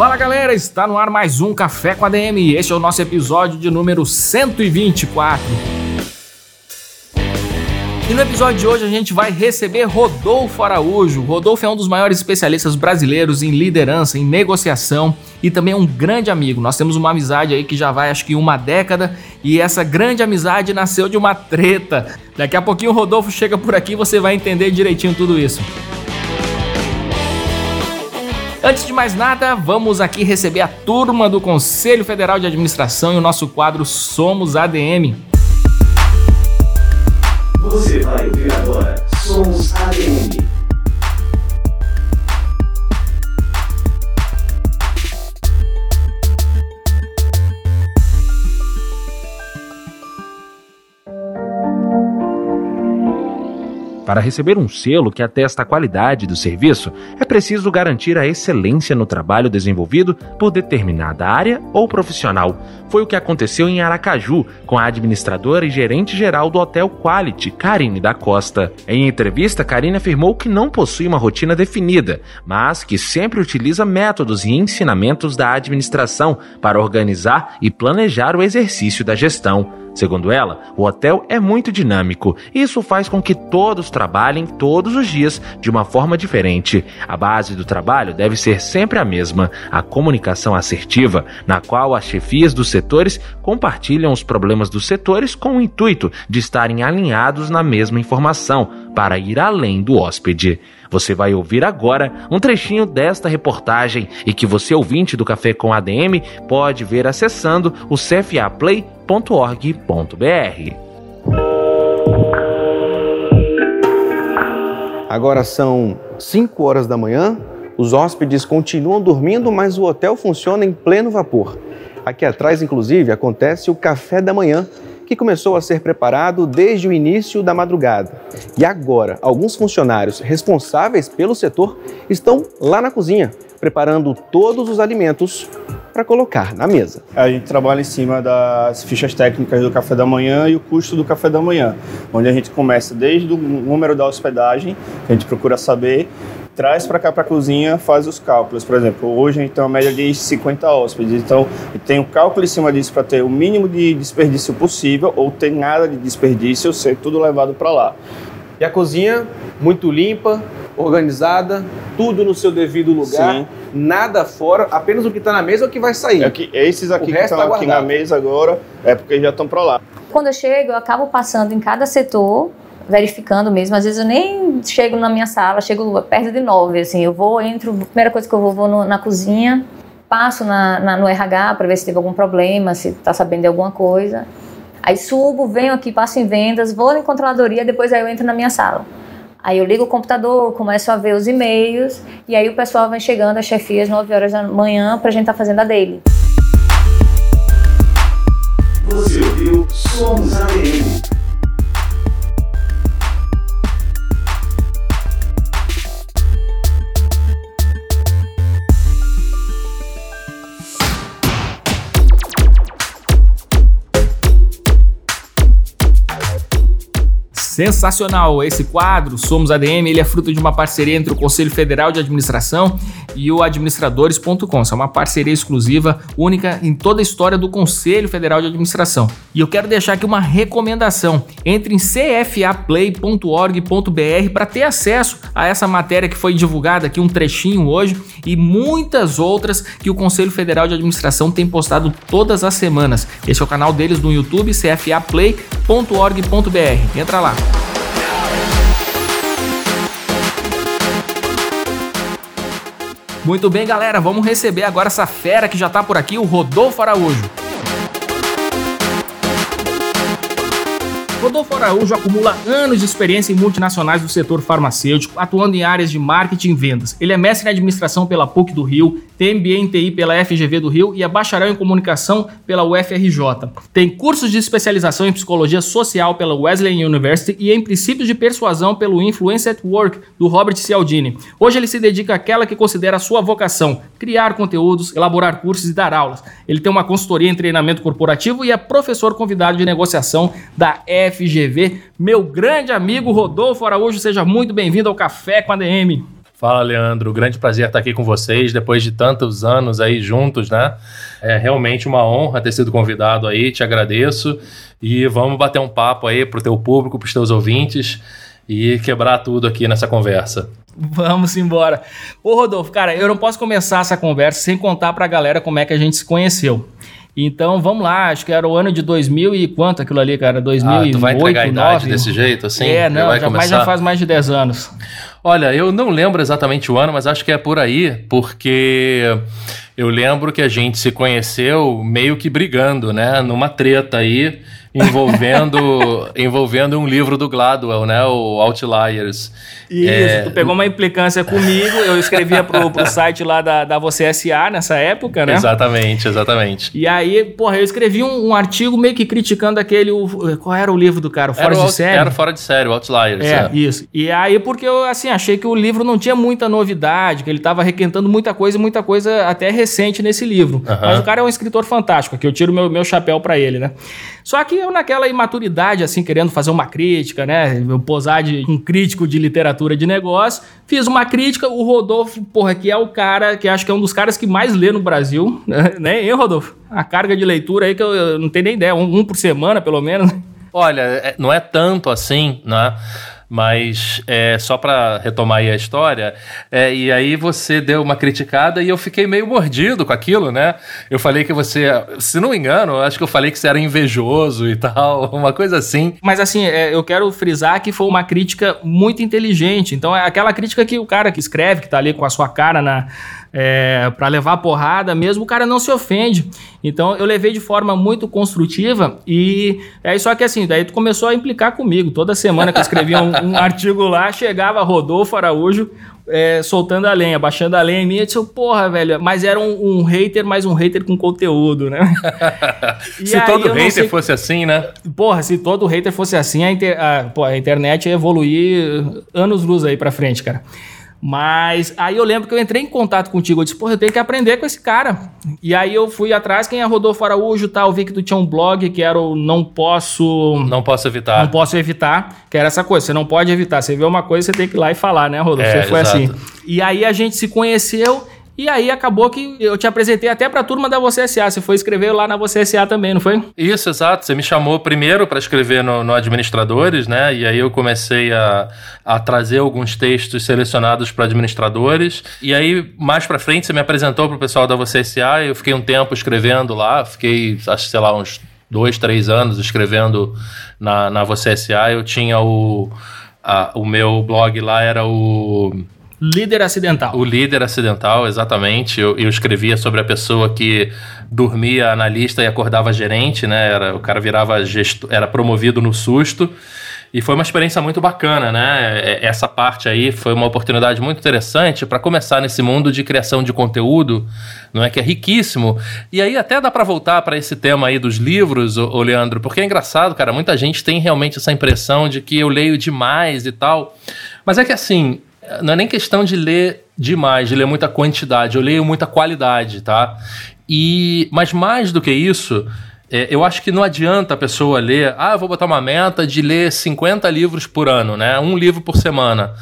Fala galera, está no ar mais um Café com ADM e este é o nosso episódio de número 124. E no episódio de hoje a gente vai receber Rodolfo Araújo. Rodolfo é um dos maiores especialistas brasileiros em liderança, em negociação e também um grande amigo. Nós temos uma amizade aí que já vai acho que uma década e essa grande amizade nasceu de uma treta. Daqui a pouquinho o Rodolfo chega por aqui e você vai entender direitinho tudo isso. Antes de mais nada, vamos aqui receber a turma do Conselho Federal de Administração e o nosso quadro Somos ADM. Você vai ouvir agora Sons ADM. Para receber um selo que atesta a qualidade do serviço, é preciso garantir a excelência no trabalho desenvolvido por determinada área ou profissional. Foi o que aconteceu em Aracaju com a administradora e gerente geral do Hotel Quality, Karine da Costa. Em entrevista, Karine afirmou que não possui uma rotina definida, mas que sempre utiliza métodos e ensinamentos da administração para organizar e planejar o exercício da gestão. Segundo ela, o hotel é muito dinâmico e isso faz com que todos trabalhem todos os dias de uma forma diferente. A base do trabalho deve ser sempre a mesma: a comunicação assertiva, na qual as chefias dos setores compartilham os problemas dos setores com o intuito de estarem alinhados na mesma informação para ir além do hóspede. Você vai ouvir agora um trechinho desta reportagem e que você ouvinte do Café com ADM pode ver acessando o cfaplay.org.br. Agora são 5 horas da manhã, os hóspedes continuam dormindo, mas o hotel funciona em pleno vapor. Aqui atrás, inclusive, acontece o café da manhã que começou a ser preparado desde o início da madrugada. E agora, alguns funcionários responsáveis pelo setor estão lá na cozinha, preparando todos os alimentos para colocar na mesa. A gente trabalha em cima das fichas técnicas do café da manhã e o custo do café da manhã, onde a gente começa desde o número da hospedagem, que a gente procura saber, traz para cá para a cozinha, faz os cálculos. Por exemplo, hoje a gente tem uma média de 50 hóspedes, então tem um cálculo em cima disso para ter o mínimo de desperdício possível ou ter nada de desperdício, ser tudo levado para lá. E a cozinha muito limpa, organizada, tudo no seu devido lugar, Sim. nada fora, apenas o que está na mesa é o que vai sair. É que, esses aqui que estão tá aqui na mesa agora é porque já estão para lá. Quando eu chego, eu acabo passando em cada setor verificando mesmo. Às vezes eu nem chego na minha sala, chego perto de nove, assim. Eu vou, entro, a primeira coisa que eu vou, vou no, na cozinha, passo na, na, no RH para ver se teve algum problema, se está sabendo de alguma coisa. Aí subo, venho aqui, passo em vendas, vou na controladoria, depois aí eu entro na minha sala. Aí eu ligo o computador, começo a ver os e-mails, e aí o pessoal vai chegando, as chefias, 9 horas da manhã, para a gente estar tá fazendo a dele. Você ouviu Somos ADM. Sensacional esse quadro, Somos ADM, ele é fruto de uma parceria entre o Conselho Federal de Administração e o administradores.com. É uma parceria exclusiva, única em toda a história do Conselho Federal de Administração. E eu quero deixar aqui uma recomendação. Entre em cfaplay.org.br para ter acesso a essa matéria que foi divulgada aqui um trechinho hoje e muitas outras que o Conselho Federal de Administração tem postado todas as semanas. Esse é o canal deles no YouTube, cfaplay.org.br. Entra lá. Muito bem, galera, vamos receber agora essa fera que já tá por aqui, o Rodolfo Araújo. Rodolfo Araújo acumula anos de experiência em multinacionais do setor farmacêutico, atuando em áreas de marketing e vendas. Ele é mestre em administração pela PUC do Rio, tem MBA em TI pela FGV do Rio e é bacharel em comunicação pela UFRJ. Tem cursos de especialização em psicologia social pela Wesleyan University e em princípios de persuasão pelo Influence at Work do Robert Cialdini. Hoje ele se dedica àquela que considera sua vocação: criar conteúdos, elaborar cursos e dar aulas. Ele tem uma consultoria em treinamento corporativo e é professor convidado de negociação da FGV. Meu grande amigo Rodolfo Araújo, seja muito bem-vindo ao Café com a DM. Fala, Leandro. Grande prazer estar aqui com vocês depois de tantos anos aí juntos, né? É realmente uma honra ter sido convidado aí, te agradeço. E vamos bater um papo aí pro teu público, pros teus ouvintes e quebrar tudo aqui nessa conversa. Vamos embora. Ô Rodolfo, cara, eu não posso começar essa conversa sem contar pra galera como é que a gente se conheceu. Então vamos lá, acho que era o ano de 2000 e quanto aquilo ali, cara? 2008, ah, tu vai entregar a idade desse jeito, assim? É, não, já, mas já faz mais de 10 anos. Olha, eu não lembro exatamente o ano, mas acho que é por aí, porque eu lembro que a gente se conheceu meio que brigando, né? Numa treta aí envolvendo, envolvendo um livro do Gladwell, né? O Outliers. Isso, é... tu pegou uma implicância comigo, eu escrevia pro, pro site lá da, da Você SA nessa época, né? Exatamente, exatamente. E aí, porra, eu escrevi um, um artigo meio que criticando aquele. O, qual era o livro do cara? O Fora era de Série? Era Fora de Série, o Outliers. É, é, isso. E aí, porque eu, assim, achei que o livro não tinha muita novidade, que ele tava requentando muita coisa, muita coisa até recente nesse livro. Mas o cara é um escritor fantástico, que eu tiro meu, meu chapéu para ele, né? Só que eu, naquela imaturidade, assim, querendo fazer uma crítica, né? Eu posar de um crítico de literatura de negócio, fiz uma crítica. O Rodolfo, porra, que é o cara que acho que é um dos caras que mais lê no Brasil, né? Hein, Rodolfo? A carga de leitura aí que eu, eu não tenho nem ideia, um, um por semana, pelo menos. Olha, é, não é tanto assim, né? Mas é, só para retomar aí a história, é, e aí você deu uma criticada e eu fiquei meio mordido com aquilo, né? Eu falei que você, se não me engano, acho que eu falei que você era invejoso e tal, uma coisa assim. Mas assim, é, eu quero frisar que foi uma crítica muito inteligente. Então é aquela crítica que o cara que escreve, que tá ali com a sua cara na é, para levar porrada mesmo, o cara não se ofende. Então eu levei de forma muito construtiva e aí só que assim, daí tu começou a implicar comigo. Toda semana que eu escrevia um, um artigo lá, chegava Rodolfo Araújo é, soltando a lenha, baixando a lenha em mim, eu disse, porra, velho, mas era um, um hater, mas um hater com conteúdo, né? se todo hater sei... fosse assim, né? Porra, se todo hater fosse assim, a, inter... a, pô, a internet ia evoluir anos luz aí pra frente, cara. Mas aí eu lembro que eu entrei em contato contigo. Eu disse, porra, eu tenho que aprender com esse cara. E aí eu fui atrás, quem é Rodolfo Araújo tal. Eu vi que tu tinha um blog que era o Não Posso. Não Posso Evitar. Não Posso Evitar, que era essa coisa. Você não pode evitar. Você vê uma coisa, você tem que ir lá e falar, né, Rodolfo? É, você foi exato. assim. E aí a gente se conheceu. E aí acabou que eu te apresentei até para a turma da Você SA. Você foi escrever lá na Você SA também, não foi? Isso, exato. Você me chamou primeiro para escrever no, no, Administradores, né? E aí eu comecei a, a trazer alguns textos selecionados para administradores. E aí, mais para frente, você me apresentou para o pessoal da Você SA. Eu fiquei um tempo escrevendo lá. Fiquei, acho sei lá, uns dois, três anos escrevendo na, na. Eu tinha o... A, o meu blog lá era o Líder acidental. O líder acidental, exatamente. Eu, eu escrevia sobre a pessoa que dormia analista e acordava gerente, né? Era, o cara virava gesto, era promovido no susto. E foi uma experiência muito bacana, né? É, essa parte aí foi uma oportunidade muito interessante para começar nesse mundo de criação de conteúdo, não é que é riquíssimo. E aí até dá para voltar para esse tema aí dos livros, ô, Leandro, porque é engraçado, cara, muita gente tem realmente essa impressão de que eu leio demais e tal. Mas é que assim, não é nem questão de ler demais, de ler muita quantidade, eu leio muita qualidade, tá? E, mas mais do que isso, é, eu acho que não adianta a pessoa ler, ah, eu vou botar uma meta de ler 50 livros por ano, né? Um livro por semana.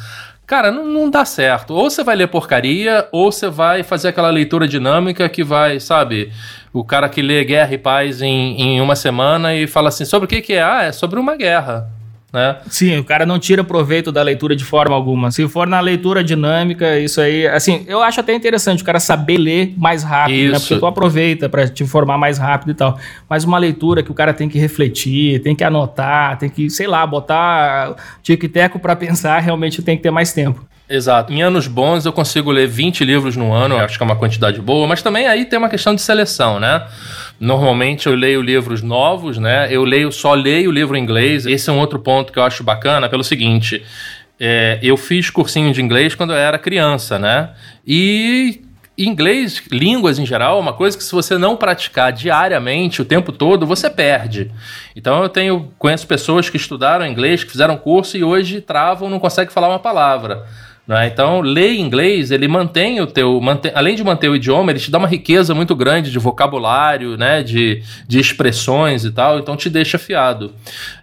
Cara, não, não dá certo. Ou você vai ler porcaria, ou você vai fazer aquela leitura dinâmica que vai, sabe, o cara que lê Guerra e Paz em, em uma semana e fala assim, sobre o que, que é? Ah, é sobre uma guerra né? Sim, o cara não tira proveito da leitura de forma alguma. Se for na leitura dinâmica, isso aí, assim, eu acho até interessante o cara saber ler mais rápido, isso. né? Porque tu aproveita para te informar mais rápido e tal. Mas uma leitura que o cara tem que refletir, tem que anotar, tem que, sei lá, botar tic-teco para pensar, realmente tem que ter mais tempo. Exato. Em anos bons eu consigo ler 20 livros no ano, acho que é uma quantidade boa, mas também aí tem uma questão de seleção, né? Normalmente eu leio livros novos, né? Eu leio só leio livro em inglês. Esse é um outro ponto que eu acho bacana pelo seguinte, é, eu fiz cursinho de inglês quando eu era criança, né? E inglês, línguas em geral, é uma coisa que se você não praticar diariamente, o tempo todo, você perde. Então eu tenho conheço pessoas que estudaram inglês, que fizeram curso e hoje travam, não conseguem falar uma palavra. Né? Então, ler inglês, ele mantém o teu. Mantém, além de manter o idioma, ele te dá uma riqueza muito grande de vocabulário, né? de, de expressões e tal, então te deixa afiado.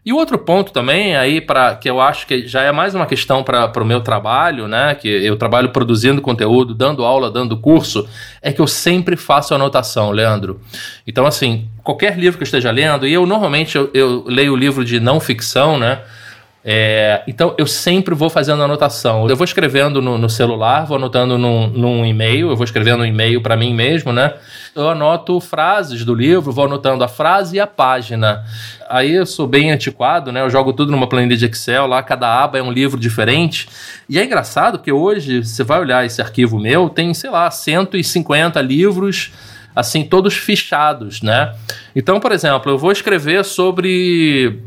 E o outro ponto também, aí, para que eu acho que já é mais uma questão para o meu trabalho, né? Que eu trabalho produzindo conteúdo, dando aula, dando curso, é que eu sempre faço anotação, Leandro. Então, assim, qualquer livro que eu esteja lendo, e eu normalmente eu, eu leio o livro de não ficção, né? É, então eu sempre vou fazendo anotação. Eu vou escrevendo no, no celular, vou anotando num, num, e-mail, eu vou escrevendo um e-mail para mim mesmo, né? Eu anoto frases do livro, vou anotando a frase e a página. Aí eu sou bem antiquado, né? Eu jogo tudo numa planilha de Excel, lá cada aba é um livro diferente. E é engraçado porque hoje você vai olhar esse arquivo meu, tem, sei lá, 150 livros assim, todos fichados, né? Então, por exemplo, eu vou escrever sobre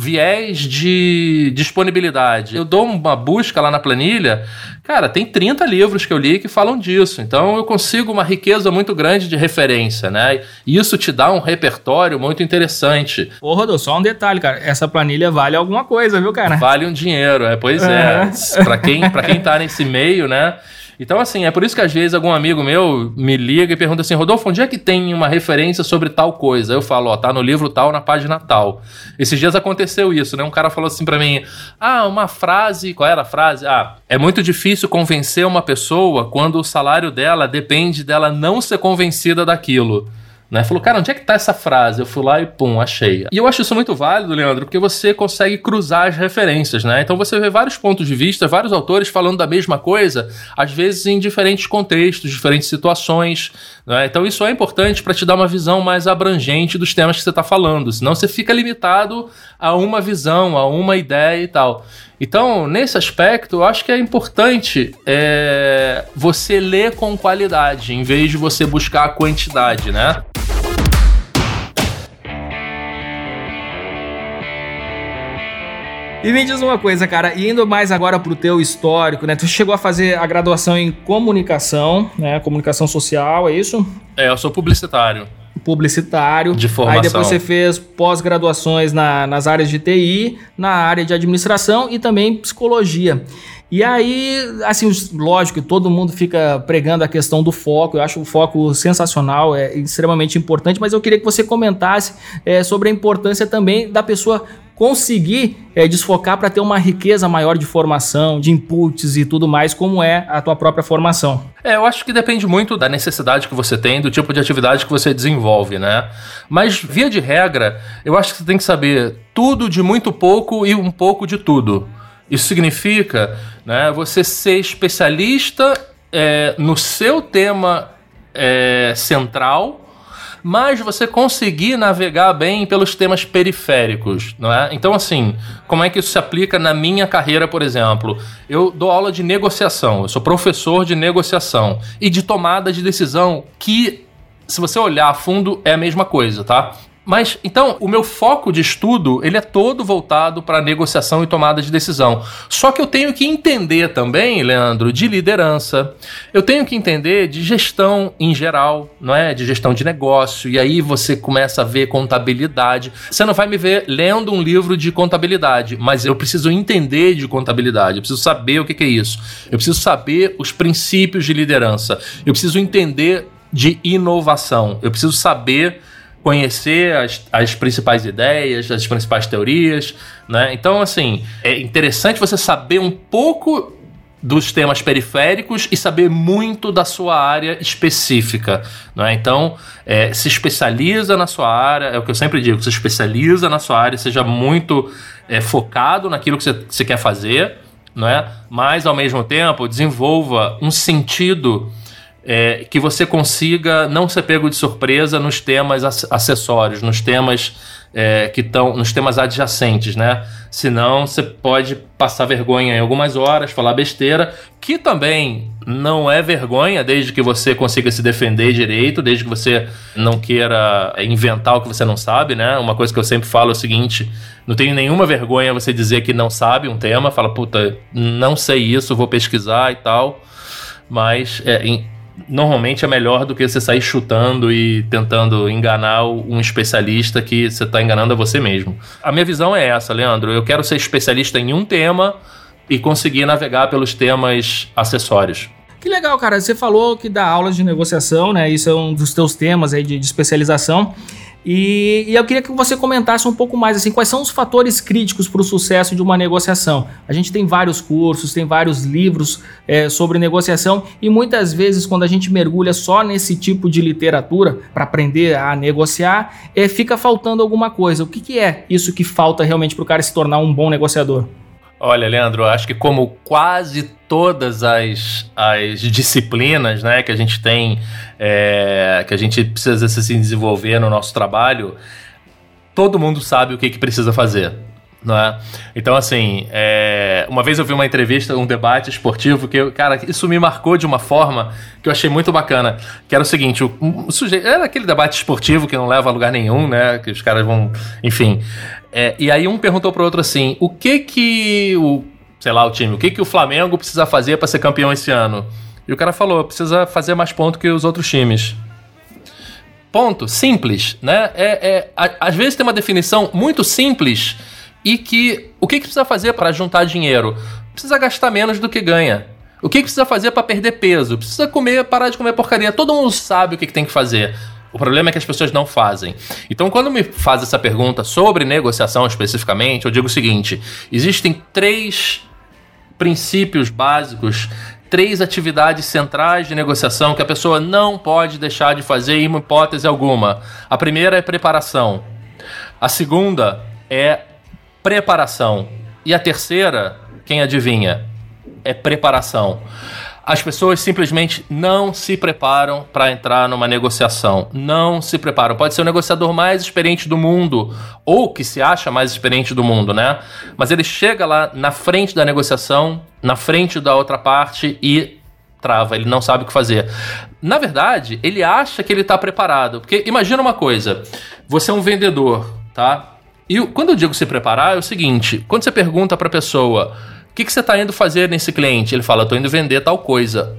viés de disponibilidade. Eu dou uma busca lá na planilha, cara, tem 30 livros que eu li que falam disso. Então eu consigo uma riqueza muito grande de referência, né? E isso te dá um repertório muito interessante. Ô, Rodolfo, só um detalhe, cara. Essa planilha vale alguma coisa, viu, cara? Vale um dinheiro, é, pois é. é. para quem, pra quem tá nesse meio, né? Então, assim, é por isso que às vezes algum amigo meu me liga e pergunta assim: Rodolfo, onde é que tem uma referência sobre tal coisa? Eu falo, ó, tá no livro tal, na página tal. Esses dias aconteceu isso, né? Um cara falou assim para mim: ah, uma frase. Qual era a frase? Ah, é muito difícil convencer uma pessoa quando o salário dela depende dela não ser convencida daquilo. Né? Falou, cara, onde é que tá essa frase? Eu fui lá e pum, achei. E eu acho isso muito válido, Leandro, porque você consegue cruzar as referências, né? Então você vê vários pontos de vista, vários autores falando da mesma coisa, às vezes em diferentes contextos, diferentes situações. Né? Então isso é importante para te dar uma visão mais abrangente dos temas que você está falando. Senão você fica limitado a uma visão, a uma ideia e tal. Então, nesse aspecto, eu acho que é importante é, você ler com qualidade, em vez de você buscar a quantidade, né? E me diz uma coisa, cara, indo mais agora pro teu histórico, né? Tu chegou a fazer a graduação em comunicação, né? Comunicação social, é isso? É, eu sou publicitário publicitário. De formação. Aí depois você fez pós-graduações na, nas áreas de TI, na área de administração e também psicologia. E aí, assim, lógico, todo mundo fica pregando a questão do foco. Eu acho o foco sensacional, é extremamente importante, mas eu queria que você comentasse é, sobre a importância também da pessoa conseguir é, desfocar para ter uma riqueza maior de formação, de inputs e tudo mais, como é a tua própria formação? É, eu acho que depende muito da necessidade que você tem, do tipo de atividade que você desenvolve, né? Mas, via de regra, eu acho que você tem que saber tudo de muito pouco e um pouco de tudo. Isso significa né, você ser especialista é, no seu tema é, central mas você conseguir navegar bem pelos temas periféricos, não é? Então, assim, como é que isso se aplica na minha carreira, por exemplo? Eu dou aula de negociação, eu sou professor de negociação e de tomada de decisão, que, se você olhar a fundo, é a mesma coisa, tá? Mas então, o meu foco de estudo, ele é todo voltado para negociação e tomada de decisão. Só que eu tenho que entender também, Leandro, de liderança. Eu tenho que entender de gestão em geral, não é? De gestão de negócio. E aí você começa a ver contabilidade. Você não vai me ver lendo um livro de contabilidade, mas eu preciso entender de contabilidade. Eu preciso saber o que é isso. Eu preciso saber os princípios de liderança. Eu preciso entender de inovação. Eu preciso saber conhecer as, as principais ideias, as principais teorias, né? Então, assim, é interessante você saber um pouco dos temas periféricos e saber muito da sua área específica. Né? Então, é, se especializa na sua área, é o que eu sempre digo, se especializa na sua área, seja muito é, focado naquilo que você, quer fazer, né? mas ao mesmo tempo desenvolva um sentido é, que você consiga não ser pego de surpresa nos temas acessórios, nos temas é, que estão nos temas adjacentes, né? Senão você pode passar vergonha em algumas horas, falar besteira, que também não é vergonha, desde que você consiga se defender direito, desde que você não queira inventar o que você não sabe, né? Uma coisa que eu sempre falo é o seguinte: não tenho nenhuma vergonha você dizer que não sabe um tema, fala, puta, não sei isso, vou pesquisar e tal. Mas é, normalmente é melhor do que você sair chutando e tentando enganar um especialista que você está enganando a você mesmo. A minha visão é essa, Leandro. Eu quero ser especialista em um tema e conseguir navegar pelos temas acessórios. Que legal, cara. Você falou que dá aulas de negociação, né? Isso é um dos teus temas aí de, de especialização. E, e, eu queria que você comentasse um pouco mais assim, quais são os fatores críticos para o sucesso de uma negociação. A gente tem vários cursos, tem vários livros é, sobre negociação e muitas vezes quando a gente mergulha só nesse tipo de literatura para aprender a negociar, é, fica faltando alguma coisa. O que, que é isso que falta realmente para o cara se tornar um bom negociador? Olha, Leandro, acho que como quase todas as, as disciplinas né, que a gente tem, é, que a gente precisa se desenvolver no nosso trabalho, todo mundo sabe o que, que precisa fazer. É? Então, assim, é, uma vez eu vi uma entrevista, um debate esportivo, que, eu, cara, isso me marcou de uma forma que eu achei muito bacana. Que era o seguinte: o, o sujeito. Era aquele debate esportivo que não leva a lugar nenhum, né? Que os caras vão. Enfim. É, e aí um perguntou pro outro assim: o que que o, sei lá, o time, o que que o Flamengo precisa fazer para ser campeão esse ano? E o cara falou: precisa fazer mais pontos que os outros times. Ponto, simples, né? É, é, às vezes tem uma definição muito simples e que o que, que precisa fazer para juntar dinheiro? Precisa gastar menos do que ganha. O que, que precisa fazer para perder peso? Precisa comer, parar de comer porcaria. Todo mundo sabe o que, que tem que fazer. O problema é que as pessoas não fazem. Então, quando me faz essa pergunta sobre negociação especificamente, eu digo o seguinte: existem três princípios básicos, três atividades centrais de negociação que a pessoa não pode deixar de fazer em hipótese alguma. A primeira é preparação. A segunda é preparação. E a terceira, quem adivinha? É preparação. As pessoas simplesmente não se preparam para entrar numa negociação. Não se preparam. Pode ser o negociador mais experiente do mundo, ou que se acha mais experiente do mundo, né? Mas ele chega lá na frente da negociação, na frente da outra parte e trava, ele não sabe o que fazer. Na verdade, ele acha que ele está preparado. Porque imagina uma coisa: você é um vendedor, tá? E quando eu digo se preparar, é o seguinte: quando você pergunta para a pessoa que, que você está indo fazer nesse cliente? Ele fala, estou indo vender tal coisa.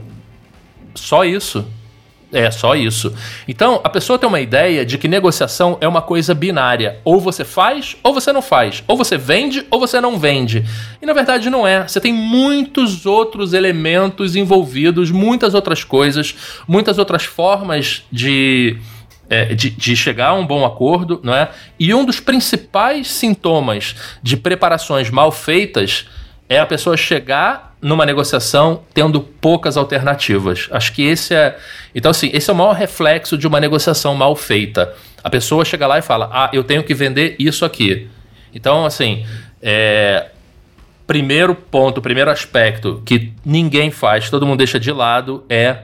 Só isso. É, só isso. Então, a pessoa tem uma ideia de que negociação é uma coisa binária. Ou você faz, ou você não faz. Ou você vende, ou você não vende. E na verdade não é. Você tem muitos outros elementos envolvidos, muitas outras coisas, muitas outras formas de. É, de, de, chegar a um bom acordo, não é? E um dos principais sintomas de preparações mal feitas é a pessoa chegar numa negociação tendo poucas alternativas. Acho que esse é. Então, assim, esse é o maior reflexo de uma negociação mal feita. A pessoa chega lá e fala: Ah, eu tenho que vender isso aqui. Então, assim, é, primeiro ponto, primeiro aspecto que ninguém faz, todo mundo deixa de lado é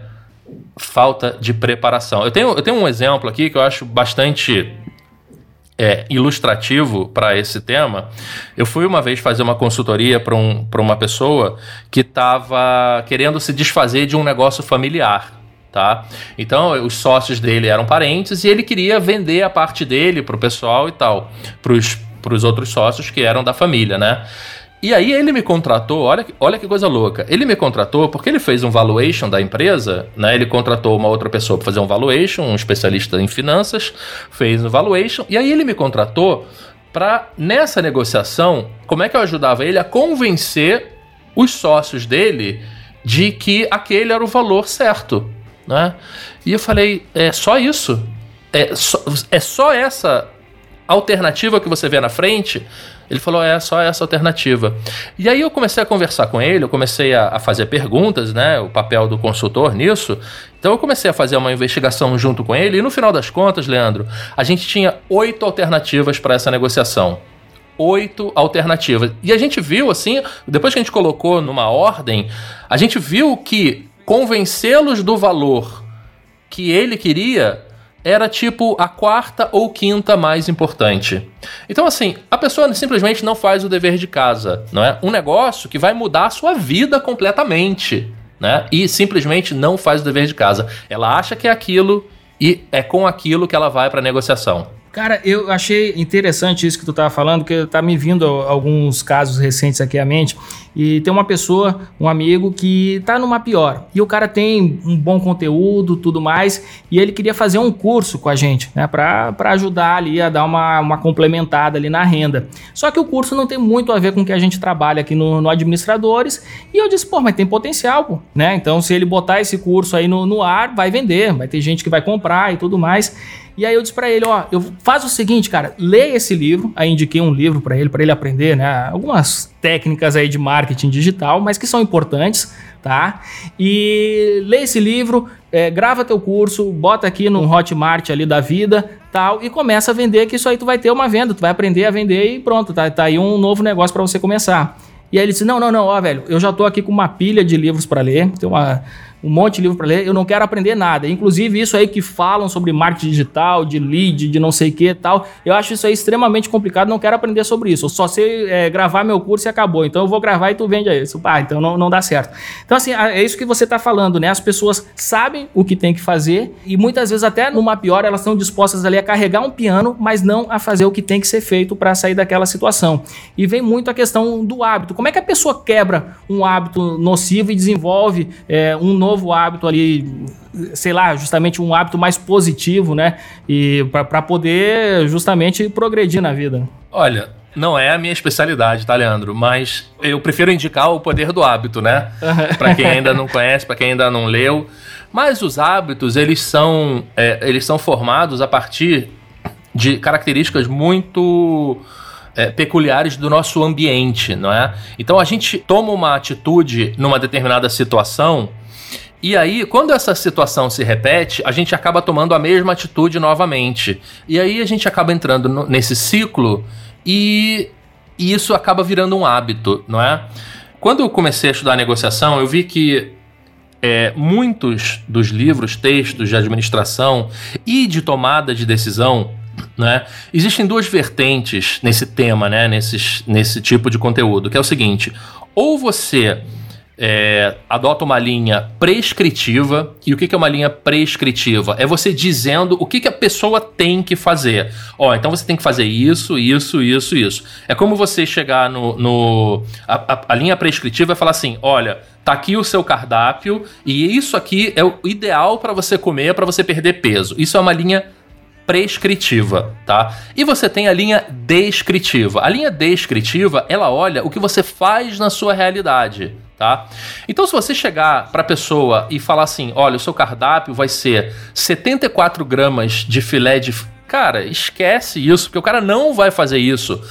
falta de preparação. Eu tenho, eu tenho um exemplo aqui que eu acho bastante é, ilustrativo para esse tema, eu fui uma vez fazer uma consultoria para um, uma pessoa que estava querendo se desfazer de um negócio familiar. Tá? Então, os sócios dele eram parentes e ele queria vender a parte dele para o pessoal e tal, para os outros sócios que eram da família, né? E aí ele me contratou, olha, olha que coisa louca. Ele me contratou porque ele fez um valuation da empresa, né? Ele contratou uma outra pessoa para fazer um valuation, um especialista em finanças, fez um valuation, e aí ele me contratou para nessa negociação, como é que eu ajudava ele a convencer os sócios dele de que aquele era o valor certo, né? E eu falei, é só isso? É só, é só essa alternativa que você vê na frente? Ele falou: é só essa alternativa. E aí eu comecei a conversar com ele, eu comecei a, a, fazer perguntas, né? O papel do consultor nisso. Então eu comecei a fazer uma investigação junto com ele, e no final das contas, Leandro, a gente tinha oito alternativas para essa negociação. Oito alternativas. E a gente viu, assim, depois que a gente colocou numa ordem, a gente viu que convencê-los do valor que ele queria era tipo a quarta ou quinta mais importante. Então, assim, a pessoa simplesmente não faz o dever de casa, não é? Um negócio que vai mudar a sua vida completamente, né? E simplesmente não faz o dever de casa. Ela acha que é aquilo e é com aquilo que ela vai para negociação. Cara, eu achei interessante isso que tu estava falando, porque tá me vindo alguns casos recentes aqui à mente. E tem uma pessoa, um amigo, que tá numa pior. E o cara tem um bom conteúdo, tudo mais, e ele queria fazer um curso com a gente, né? Para ajudar ali a dar uma, uma complementada ali na renda. Só que o curso não tem muito a ver com o que a gente trabalha aqui no, no Administradores. E eu disse, pô, mas tem potencial, pô, né? Então, se ele botar esse curso aí no, no ar, vai vender, vai ter gente que vai comprar e tudo mais. E aí eu disse para ele, ó, eu faz o seguinte, cara, lê esse livro. Aí indiquei um livro para ele, para ele aprender, né, algumas técnicas aí de marketing digital, mas que são importantes, tá? E lê esse livro, é, grava teu curso, bota aqui no Hotmart ali da vida, tal, e começa a vender, que isso aí tu vai ter uma venda, tu vai aprender a vender e pronto, tá, tá aí um novo negócio para você começar. E aí ele disse: Não, não, não, ó, velho, eu já tô aqui com uma pilha de livros para ler, tem uma, um monte de livro para ler, eu não quero aprender nada. Inclusive, isso aí que falam sobre marketing digital, de lead, de não sei o que tal, eu acho isso aí extremamente complicado, não quero aprender sobre isso. Eu só sei é, gravar meu curso e acabou. Então eu vou gravar e tu vende isso. Ah, então não, não dá certo. Então, assim, é isso que você está falando, né? As pessoas sabem o que tem que fazer e muitas vezes, até numa pior, elas estão dispostas ali a carregar um piano, mas não a fazer o que tem que ser feito para sair daquela situação. E vem muito a questão do hábito. Como é que a pessoa quebra um hábito nocivo e desenvolve é, um novo novo hábito ali, sei lá, justamente um hábito mais positivo, né? E para poder justamente progredir na vida. Olha, não é a minha especialidade, tá, Leandro? Mas eu prefiro indicar o poder do hábito, né? para quem ainda não conhece, para quem ainda não leu. Mas os hábitos, eles são, é, eles são formados a partir de características muito é, peculiares do nosso ambiente, não é? Então a gente toma uma atitude numa determinada situação e aí, quando essa situação se repete, a gente acaba tomando a mesma atitude novamente. E aí a gente acaba entrando no, nesse ciclo e, e isso acaba virando um hábito, não é? Quando eu comecei a estudar negociação, eu vi que é, muitos dos livros, textos de administração e de tomada de decisão, né, existem duas vertentes nesse tema, né, nesses, nesse tipo de conteúdo, que é o seguinte: ou você é, adota uma linha prescritiva. E o que, é uma linha prescritiva? É você dizendo o que, que a pessoa tem que fazer. Ó, então você tem que fazer isso, isso, isso, isso. É como você chegar no. no a, a, a linha prescritiva e falar assim: olha, tá aqui o seu cardápio e isso aqui é o ideal para você comer, para você perder peso. Isso é uma linha prescritiva, tá? E você tem a linha descritiva. A linha descritiva, ela olha o que você faz na sua realidade tá? Então, se você chegar para a pessoa e falar assim, olha, o seu cardápio vai ser 74 gramas de filé de... Cara, esquece isso, porque o cara não vai fazer isso.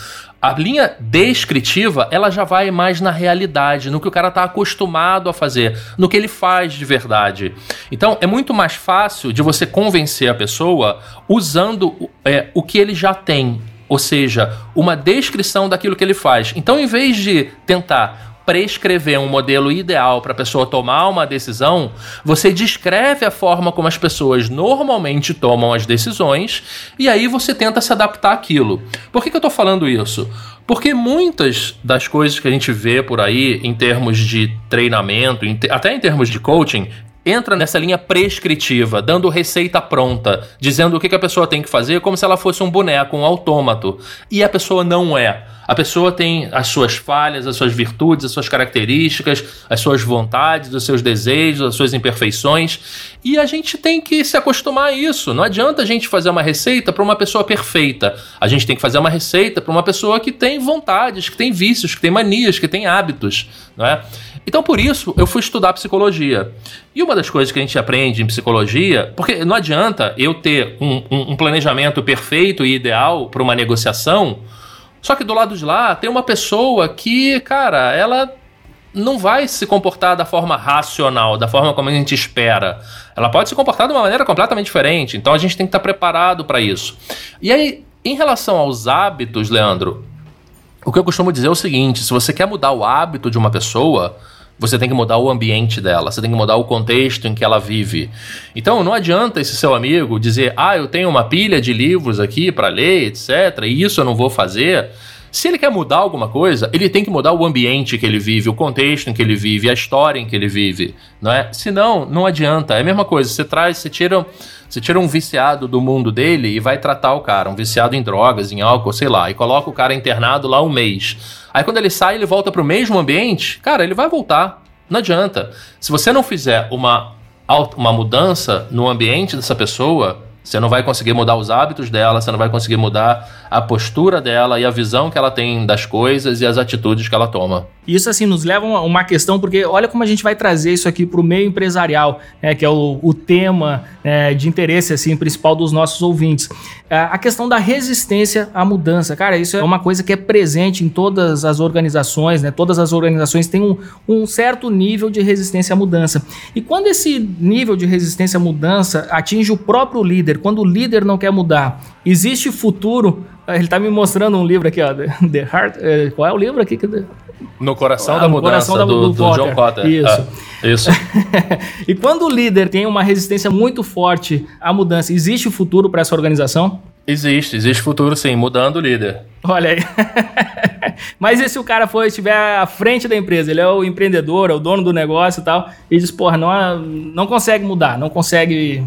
A linha descritiva, ela já vai mais na realidade, no que o cara está acostumado a fazer, no que ele faz de verdade. Então, é muito mais fácil de você convencer a pessoa usando é, o que ele já tem, ou seja, uma descrição daquilo que ele faz. Então, em vez de tentar prescrever um modelo ideal para a pessoa tomar uma decisão, você descreve a forma como as pessoas normalmente tomam as decisões e aí você tenta se adaptar àquilo. Por que, que eu estou falando isso? Porque muitas das coisas que a gente vê por aí em termos de treinamento, até em termos de coaching, entra nessa linha prescritiva, dando receita pronta, dizendo o que a pessoa tem que fazer como se ela fosse um boneco, um autômato. E a pessoa não é. A pessoa tem as suas falhas, as suas virtudes, as suas características, as suas vontades, os seus desejos, as suas imperfeições. E a gente tem que se acostumar a isso. Não adianta a gente fazer uma receita para uma pessoa perfeita. A gente tem que fazer uma receita para uma pessoa que tem vontades, que tem vícios, que tem manias, que tem hábitos. Não é? Então, por isso, eu fui estudar psicologia. E uma das coisas que a gente aprende em psicologia, porque não adianta eu ter um, um, um planejamento perfeito e ideal para uma negociação só que do lado de lá tem uma pessoa que, cara, ela não vai se comportar da forma racional, da forma como a gente espera. Ela pode se comportar de uma maneira completamente diferente. Então a gente tem que estar preparado para isso. E aí, em relação aos hábitos, Leandro, o que eu costumo dizer é o seguinte: se você quer mudar o hábito de uma pessoa, você tem que mudar o ambiente dela, você tem que mudar o contexto em que ela vive. Então não adianta esse seu amigo dizer, ah, eu tenho uma pilha de livros aqui para ler, etc., e isso eu não vou fazer. Se ele quer mudar alguma coisa, ele tem que mudar o ambiente que ele vive, o contexto em que ele vive, a história em que ele vive, não é? Senão, não adianta. É a mesma coisa. Você traz, você tira, você tira um viciado do mundo dele e vai tratar o cara, um viciado em drogas, em álcool, sei lá, e coloca o cara internado lá um mês. Aí quando ele sai, ele volta pro mesmo ambiente, cara, ele vai voltar. Não adianta. Se você não fizer uma, uma mudança no ambiente dessa pessoa, você não vai conseguir mudar os hábitos dela, você não vai conseguir mudar a postura dela e a visão que ela tem das coisas e as atitudes que ela toma. Isso assim nos leva a uma questão, porque olha como a gente vai trazer isso aqui para o meio empresarial, né, que é o, o tema né, de interesse assim principal dos nossos ouvintes. É, a questão da resistência à mudança, cara, isso é uma coisa que é presente em todas as organizações, né? Todas as organizações têm um, um certo nível de resistência à mudança. E quando esse nível de resistência à mudança atinge o próprio líder, quando o líder não quer mudar, existe futuro ele está me mostrando um livro aqui, ó, The Heart. É, qual é o livro aqui? No Coração ah, da no Mudança, coração da, do, do, do John Cotter. Isso. Ah, isso. e quando o líder tem uma resistência muito forte à mudança, existe futuro para essa organização? Existe, existe futuro sim, mudando o líder. Olha aí. Mas e se o cara for, estiver à frente da empresa, ele é o empreendedor, é o dono do negócio e tal, e diz, porra, não, não consegue mudar, não consegue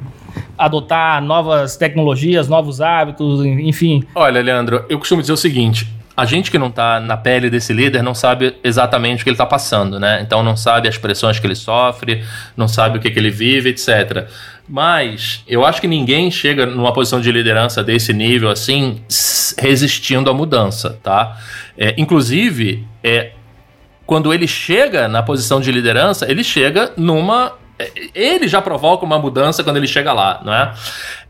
adotar novas tecnologias, novos hábitos, enfim. Olha, Leandro, eu costumo dizer o seguinte: a gente que não está na pele desse líder não sabe exatamente o que ele está passando, né? Então não sabe as pressões que ele sofre, não sabe o que, que ele vive, etc. Mas eu acho que ninguém chega numa posição de liderança desse nível assim resistindo à mudança, tá? É, inclusive, é, quando ele chega na posição de liderança, ele chega numa ele já provoca uma mudança quando ele chega lá, não é?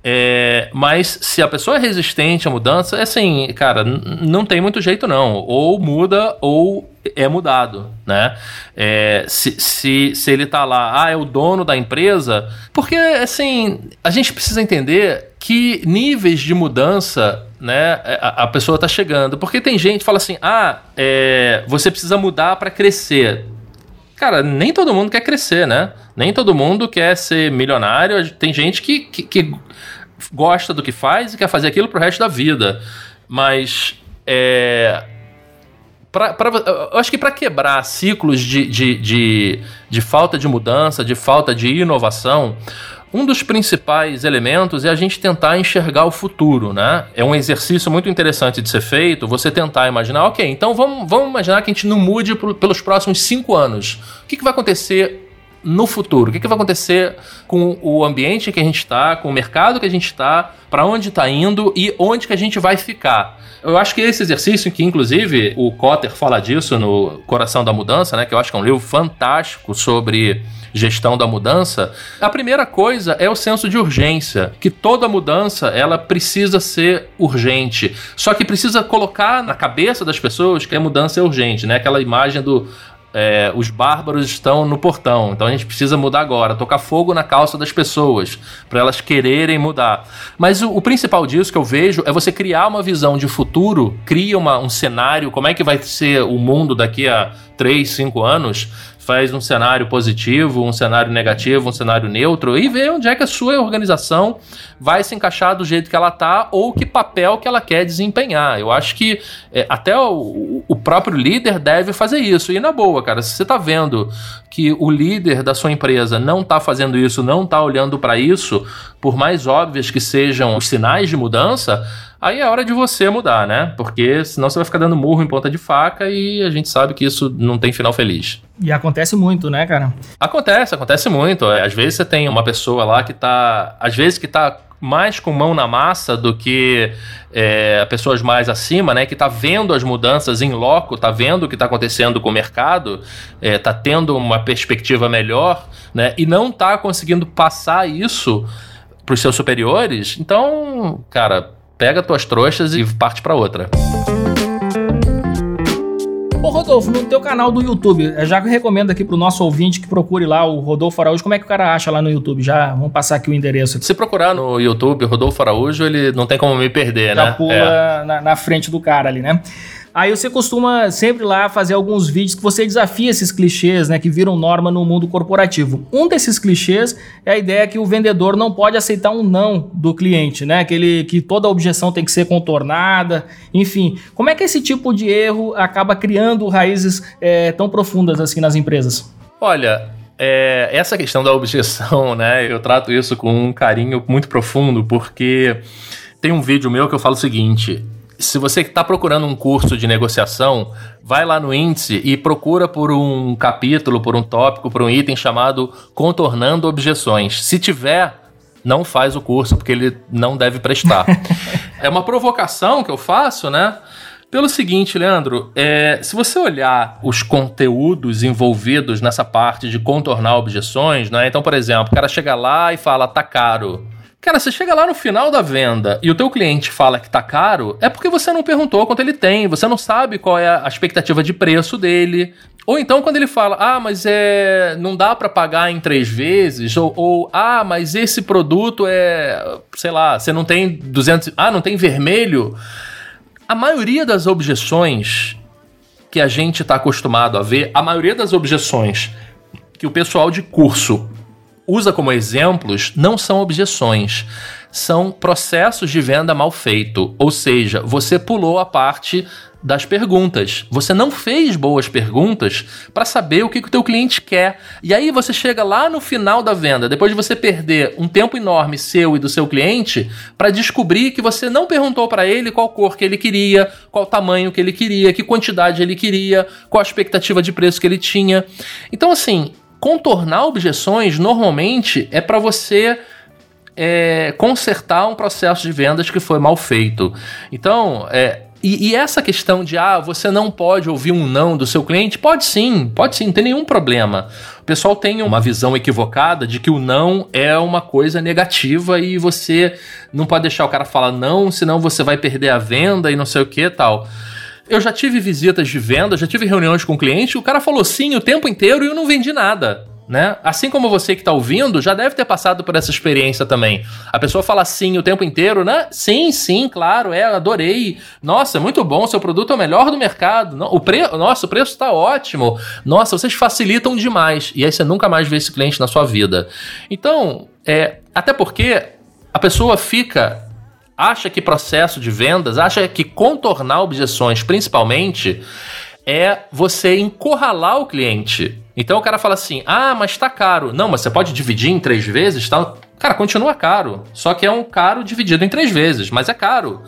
é mas se a pessoa é resistente à mudança, é assim, cara, não tem muito jeito não. Ou muda ou é mudado, né? É, se, se, se ele tá lá, ah, é o dono da empresa, porque assim, a gente precisa entender que níveis de mudança né, a, a pessoa tá chegando. Porque tem gente que fala assim, ah, é, você precisa mudar para crescer. Cara, nem todo mundo quer crescer, né? Nem todo mundo quer ser milionário. Tem gente que, que, que gosta do que faz e quer fazer aquilo pro resto da vida. Mas é, Pra, pra, eu acho que para quebrar ciclos de, de, de, de, falta de mudança, de falta de inovação, um dos principais elementos é a gente tentar enxergar o futuro, né? É um exercício muito interessante de ser feito, você tentar imaginar, ok, então vamos, vamos imaginar que a gente não mude pelos próximos cinco anos. O que, que vai acontecer no futuro? O que, que vai acontecer com o ambiente que a gente está, com o mercado que a gente está, para onde está indo e onde que a gente vai ficar? Eu acho que esse exercício, que inclusive o Cotter fala disso no Coração da Mudança, né, que eu acho que é um livro fantástico sobre gestão da mudança, a primeira coisa é o senso de urgência, que toda mudança ela precisa ser urgente. Só que precisa colocar na cabeça das pessoas que a mudança é urgente, né? Aquela imagem do é, os bárbaros estão no portão, então a gente precisa mudar agora, tocar fogo na calça das pessoas, para elas quererem mudar. Mas o, o, principal disso que eu vejo é você criar uma visão de futuro, cria uma, um cenário, como é que vai ser o mundo daqui a 3, 5 anos, faz um cenário positivo, um cenário negativo, um cenário neutro e vê onde é que a sua organização vai se encaixar do jeito que ela tá ou que papel que ela quer desempenhar. Eu acho que é, até o, o, próprio líder deve fazer isso. E na boa, cara, se você tá vendo que o líder da sua empresa não tá fazendo isso, não tá olhando para isso, por mais óbvios que sejam os sinais de mudança, Aí é hora de você mudar, né? Porque senão você vai ficar dando murro em ponta de faca e a gente sabe que isso não tem final feliz. E acontece muito, né, cara? Acontece, acontece muito. É, às vezes você tem uma pessoa lá que tá. Às vezes que tá mais com mão na massa do que é, pessoas mais acima, né, que está vendo as mudanças em loco, está vendo o que está acontecendo com o mercado, está é, tendo uma perspectiva melhor, né, e não está conseguindo passar isso para os seus superiores. Então, cara, pega tuas trouxas e parte para outra. Ô Rodolfo, no teu canal do YouTube, já recomendo aqui pro nosso ouvinte que procure lá o Rodolfo Araújo. Como é que o cara acha lá no YouTube? Já vamos passar aqui o endereço. Se procurar no YouTube Rodolfo Araújo, ele não tem como me perder, já né? pula é. na, na frente do cara ali, né? Aí você costuma sempre lá fazer alguns vídeos que você desafia esses clichês, né, que viram norma no mundo corporativo. Um desses clichês é a ideia que o vendedor não pode aceitar um não do cliente, né, que, ele, que toda objeção tem que ser contornada, enfim. Como é que esse tipo de erro acaba criando raízes é, tão profundas assim nas empresas? Olha, é, essa questão da objeção, né? Eu trato isso com um carinho muito profundo, porque tem um vídeo meu que eu falo o seguinte: se você está procurando um curso de negociação, vai lá no índice e procura por um capítulo, por um tópico, por um item chamado Contornando Objeções. Se tiver, não faz o curso, porque ele não deve prestar. é uma provocação que eu faço, né? Pelo seguinte, Leandro, é, se você olhar os conteúdos envolvidos nessa parte de contornar objeções, né? Então, por exemplo, o cara chega lá e fala, tá caro. Cara, você chega lá no final da venda e o teu cliente fala que tá caro, é porque você não perguntou quanto ele tem, você não sabe qual é a expectativa de preço dele. Ou então quando ele fala, ah, mas é, não dá para pagar em três vezes, ou, ou, ah, mas esse produto é, sei lá, você não tem 200, ah, não tem vermelho. A maioria das objeções que a gente está acostumado a ver, a maioria das objeções que o pessoal de curso usa como exemplos não são objeções, são processos de venda mal feito. Ou seja, você pulou a parte das perguntas. Você não fez boas perguntas para saber o que, que o teu cliente quer. E aí você chega lá no final da venda, depois de você perder um tempo enorme seu e do seu cliente, para descobrir que você não perguntou para ele qual cor que ele queria, qual tamanho que ele queria, que quantidade ele queria, qual a expectativa de preço que ele tinha. Então assim, contornar objeções normalmente é para você é, consertar um processo de vendas que foi mal feito. Então, é, e, e, essa questão de, ah, você não pode ouvir um não do seu cliente? Pode sim, pode sim, não tem nenhum problema. O pessoal tem uma visão equivocada de que o não é uma coisa negativa e você não pode deixar o cara falar não, senão você vai perder a venda e não sei o que tal. Eu já tive visitas de venda, já tive reuniões com o cliente, o cara falou sim o tempo inteiro e eu não vendi nada né? Assim como você que está ouvindo já deve ter passado por essa experiência também. A pessoa fala sim o tempo inteiro, né? Sim, sim, claro, é, adorei. Nossa, muito bom, seu produto é o melhor do mercado. O pre... Nossa, o preço está ótimo. Nossa, vocês facilitam demais. E aí você nunca mais vê esse cliente na sua vida. Então, é, até porque a pessoa fica acha que processo de vendas, acha que contornar objeções, principalmente, é você encurralar o cliente. Então o cara fala assim: ah, mas tá caro. Não, mas você pode dividir em três vezes, tá? Cara, continua caro. Só que é um caro dividido em três vezes, mas é caro.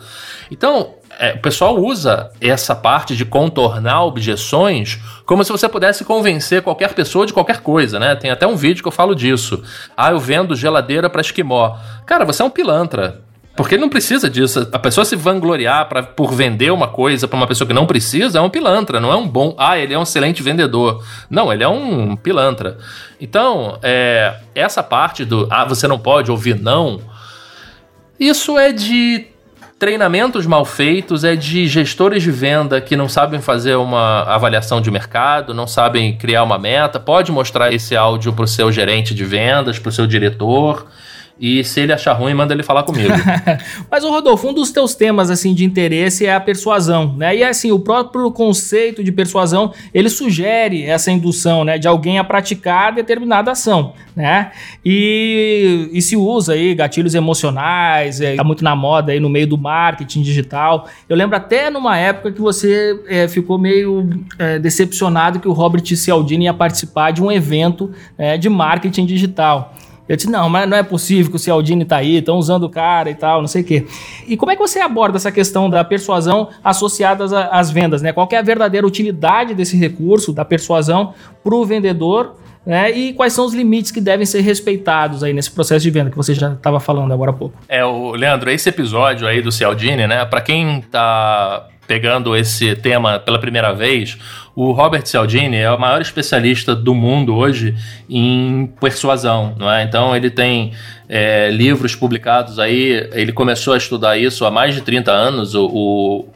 Então, é, o pessoal usa essa parte de contornar objeções como se você pudesse convencer qualquer pessoa de qualquer coisa, né? Tem até um vídeo que eu falo disso. Ah, eu vendo geladeira para esquimó. Cara, você é um pilantra. Porque ele não precisa disso. A pessoa se vangloriar pra, por vender uma coisa para uma pessoa que não precisa é um pilantra, não é um bom. Ah, ele é um excelente vendedor. Não, ele é um pilantra. Então, é, essa parte do. Ah, você não pode ouvir não. Isso é de treinamentos mal feitos, é de gestores de venda que não sabem fazer uma avaliação de mercado, não sabem criar uma meta. Pode mostrar esse áudio para o seu gerente de vendas, para o seu diretor. E se ele achar ruim, manda ele falar comigo. Mas, o Rodolfo, um dos teus temas assim de interesse é a persuasão, né? E assim, o próprio conceito de persuasão, ele sugere essa indução, né, de alguém a praticar determinada ação, né? E, e se usa aí gatilhos emocionais, é, tá muito na moda aí no meio do marketing digital. Eu lembro até numa época que você é, ficou meio é, decepcionado que o Robert Cialdini ia participar de um evento é, de marketing digital. Eu disse, não, mas não é possível que o Cialdini tá aí, estão usando o cara e tal, não sei o quê. E como é que você aborda essa questão da persuasão associada às vendas, né? Qual é a verdadeira utilidade desse recurso, da persuasão, para o vendedor né? E quais são os limites que devem ser respeitados aí nesse processo de venda que você já estava falando agora há pouco? É, o Leandro, esse episódio aí do Cialdini, né? Para quem tá pegando esse tema pela primeira vez, o Robert Cialdini é o maior especialista do mundo hoje em persuasão, não é? Então ele tem é, livros publicados aí, ele começou a estudar isso há mais de 30 anos, o, o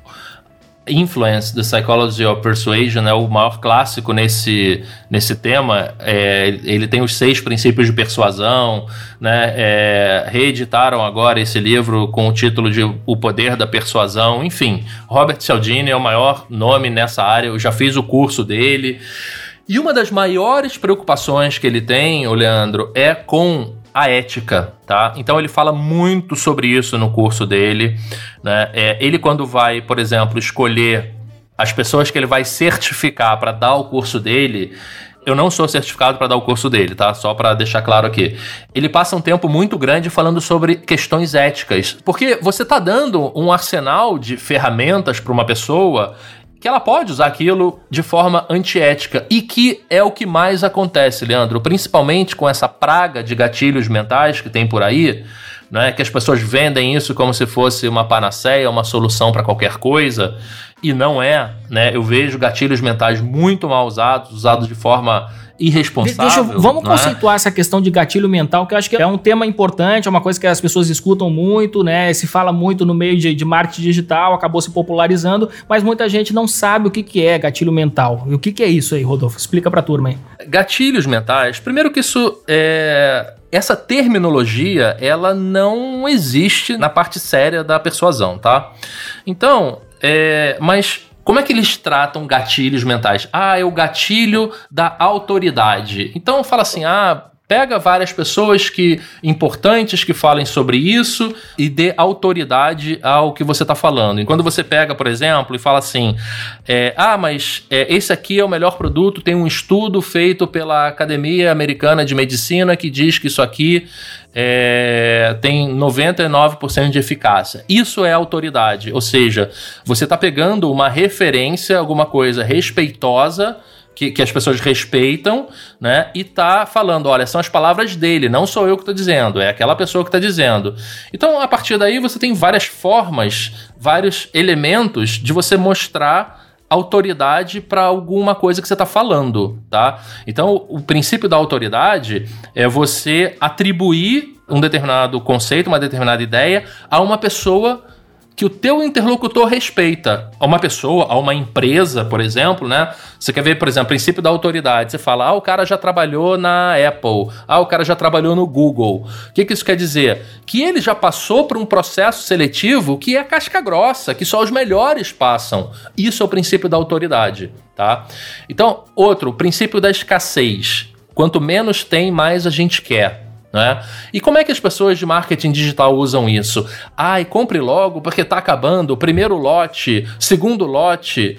Influence, The Psychology of Persuasion, é o maior clássico nesse, nesse tema. É, ele tem os seis princípios de persuasão, né? É, reeditaram agora esse livro com o título de O Poder da Persuasão. Enfim, Robert Cialdini é o maior nome nessa área. Eu já fiz o curso dele. E uma das maiores preocupações que ele tem, o Leandro, é com a ética, tá? Então ele fala muito sobre isso no curso dele, né? É, ele quando vai, por exemplo, escolher as pessoas que ele vai certificar para dar o curso dele, eu não sou certificado para dar o curso dele, tá? Só para deixar claro aqui. Ele passa um tempo muito grande falando sobre questões éticas, porque você tá dando um arsenal de ferramentas para uma pessoa que ela pode usar aquilo de forma antiética. E que é o que mais acontece, Leandro, principalmente com essa praga de gatilhos mentais que tem por aí, né, que as pessoas vendem isso como se fosse uma panaceia, uma solução para qualquer coisa, e não é, né? Eu vejo gatilhos mentais muito mal usados, usados de forma irresponsável. Deixa, vamos é? conceituar é? essa questão de gatilho mental, que eu acho que é um tema importante, é uma coisa que as pessoas escutam muito, né? Se fala muito no meio de, de marketing digital, acabou se popularizando, mas muita gente não sabe o que, que é gatilho mental. E o que, que é isso aí, Rodolfo? Explica pra turma aí. Gatilhos mentais, primeiro que isso é essa terminologia ela não existe na parte séria da persuasão, tá? Então, é, mas como é que eles tratam gatilhos mentais? Ah, é o gatilho da autoridade. Então fala assim: ah, pega várias pessoas que importantes que falem sobre isso e dê autoridade ao que você está falando. E quando você pega, por exemplo, e fala assim, é, ah, mas é, esse aqui é o melhor produto, tem um estudo feito pela Academia Americana de Medicina que diz que isso aqui é, tem 99% de eficácia. Isso é autoridade, ou seja, você está pegando uma referência, alguma coisa respeitosa que, que, as pessoas respeitam, né? E tá falando, olha, são as palavras dele, não sou eu que estou dizendo, é aquela pessoa que está dizendo. Então, a partir daí, você tem várias formas, vários elementos de você mostrar autoridade para alguma coisa que você está falando, tá? Então, o princípio da autoridade é você atribuir um determinado conceito, uma determinada ideia a uma pessoa que o teu interlocutor respeita. A uma pessoa, a uma empresa, por exemplo, né? Você quer ver, por exemplo, o princípio da autoridade. Você fala, ah, o cara já trabalhou na Apple, ah, o cara já trabalhou no Google. O que, que isso quer dizer? Que ele já passou por um processo seletivo que é casca grossa, que só os melhores passam. Isso é o princípio da autoridade, tá? Então, outro, o princípio da escassez. Quanto menos tem, mais a gente quer. Né? E como é que as pessoas de marketing digital usam isso? Ai, compre logo porque está acabando, primeiro lote, segundo lote.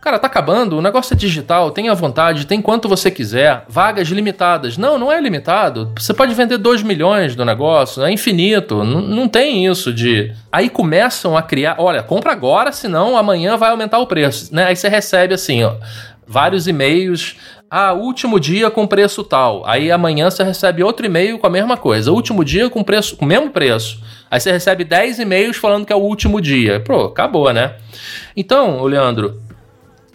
Cara, tá acabando, o negócio é digital, tenha vontade, tem quanto você quiser, vagas limitadas. Não, não é limitado. Você pode vender 2 milhões do negócio, é infinito. N não tem isso de. Aí começam a criar, olha, compra agora, senão amanhã vai aumentar o preço. Né? Aí você recebe assim, ó, vários e-mails ah, último dia com preço tal. Aí amanhã você recebe outro e-mail com a mesma coisa. Último dia com preço, com o mesmo preço. Aí você recebe 10 e-mails falando que é o último dia. Pô, acabou, né? Então, Leandro,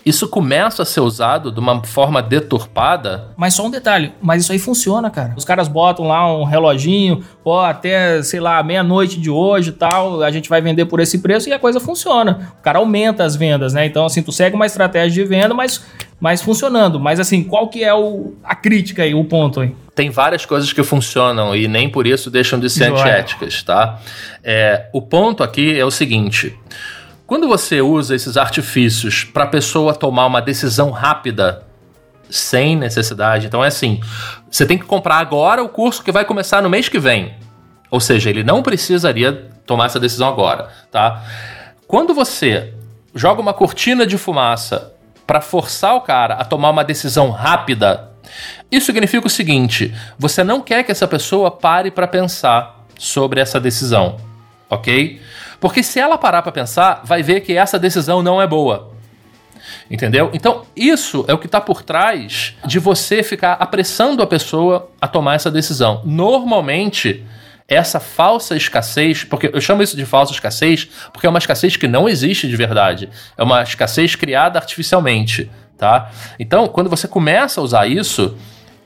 isso começa a ser usado de uma forma deturpada. Mas só um detalhe, mas isso aí funciona, cara. Os caras botam lá um reloginho, ó, até, sei lá, meia-noite de hoje e tal, a gente vai vender por esse preço e a coisa funciona. O cara aumenta as vendas, né? Então, assim, tu segue uma estratégia de venda, mas, mas funcionando. Mas, assim, qual que é o, a crítica aí, o ponto aí? Tem várias coisas que funcionam e nem por isso deixam de ser antiéticas, tá? É, o ponto aqui é o seguinte. Quando você usa esses artifícios para a pessoa tomar uma decisão rápida, sem necessidade, então é assim: você tem que comprar agora o curso que vai começar no mês que vem. Ou seja, ele não precisaria tomar essa decisão agora, tá? Quando você joga uma cortina de fumaça para forçar o cara a tomar uma decisão rápida, isso significa o seguinte: você não quer que essa pessoa pare para pensar sobre essa decisão, ok? Porque se ela parar para pensar, vai ver que essa decisão não é boa. Entendeu? Então, isso é o que está por trás de você ficar apressando a pessoa a tomar essa decisão. Normalmente, essa falsa escassez, porque eu chamo isso de falsa escassez, porque é uma escassez que não existe de verdade. É uma escassez criada artificialmente, tá? Então, quando você começa a usar isso,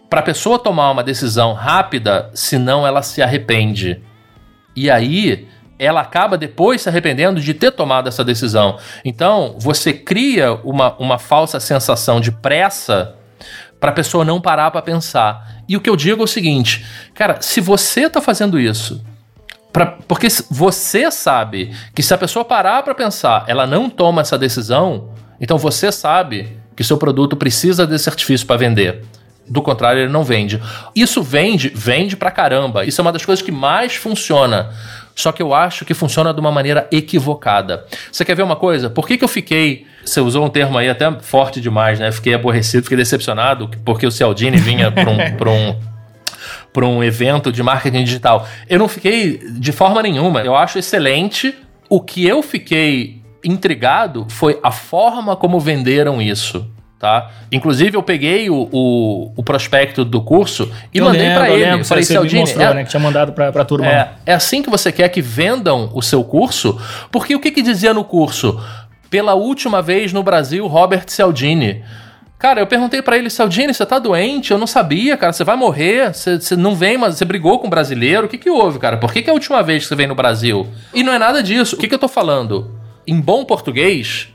para a pessoa tomar uma decisão rápida, senão ela se arrepende. E aí, ela acaba depois se arrependendo de ter tomado essa decisão. Então, você cria uma, uma falsa sensação de pressa para a pessoa não parar para pensar. E o que eu digo é o seguinte, cara, se você está fazendo isso, pra, porque você sabe que se a pessoa parar para pensar, ela não toma essa decisão, então você sabe que seu produto precisa desse artifício para vender. Do contrário, ele não vende. Isso vende, vende pra caramba. Isso é uma das coisas que mais funciona. Só que eu acho que funciona de uma maneira equivocada. Você quer ver uma coisa? Por que, que eu fiquei. Você usou um termo aí até forte demais, né? Fiquei aborrecido, fiquei decepcionado, porque o Cialdini vinha para um. Um para um evento de marketing digital. Eu não fiquei de forma nenhuma. Eu acho excelente. O que eu fiquei intrigado foi a forma como venderam isso. Tá? Inclusive, eu peguei o, o, o prospecto do curso e eu mandei para ele. Lembro, falei, Cialdini, mostrou, é, né, que tinha mandado para a turma. É, é assim que você quer que vendam o seu curso? Porque o que, que dizia no curso? Pela última vez no Brasil, Robert Cialdini. Cara, eu perguntei para ele, Cialdini, você tá doente? Eu não sabia, cara, você vai morrer, você, você não vem, mas você brigou com um brasileiro, o que que houve, cara? Por que, que é a última vez que você vem no Brasil? E não é nada disso. O que que eu tô falando? Em bom português,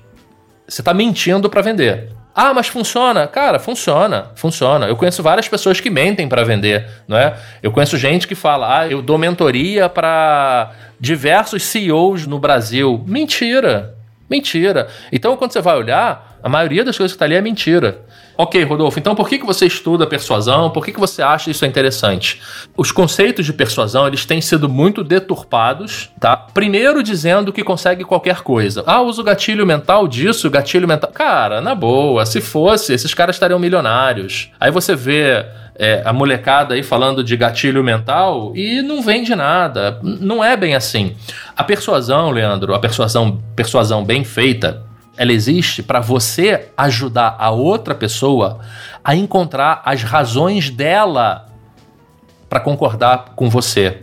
você tá mentindo para vender. Ah, mas funciona? Cara, funciona, funciona. Eu conheço várias pessoas que mentem para vender, não é? Eu conheço gente que fala: "Ah, eu dou mentoria para diversos CEOs no Brasil". Mentira. Mentira. Então, quando você vai olhar, a maioria das coisas que está ali é mentira. Ok, Rodolfo, então por que, que você estuda persuasão? Por que, que você acha isso interessante? Os conceitos de persuasão, eles têm sido muito deturpados, tá? Primeiro dizendo que consegue qualquer coisa. Ah, uso gatilho mental disso, gatilho mental... Cara, na boa, se fosse, esses caras estariam milionários. Aí você vê é, a molecada aí falando de gatilho mental e não vende nada. Não é bem assim. A persuasão, Leandro, a persuasão, persuasão bem feita, ela existe para você ajudar a outra pessoa a encontrar as razões dela para concordar com você.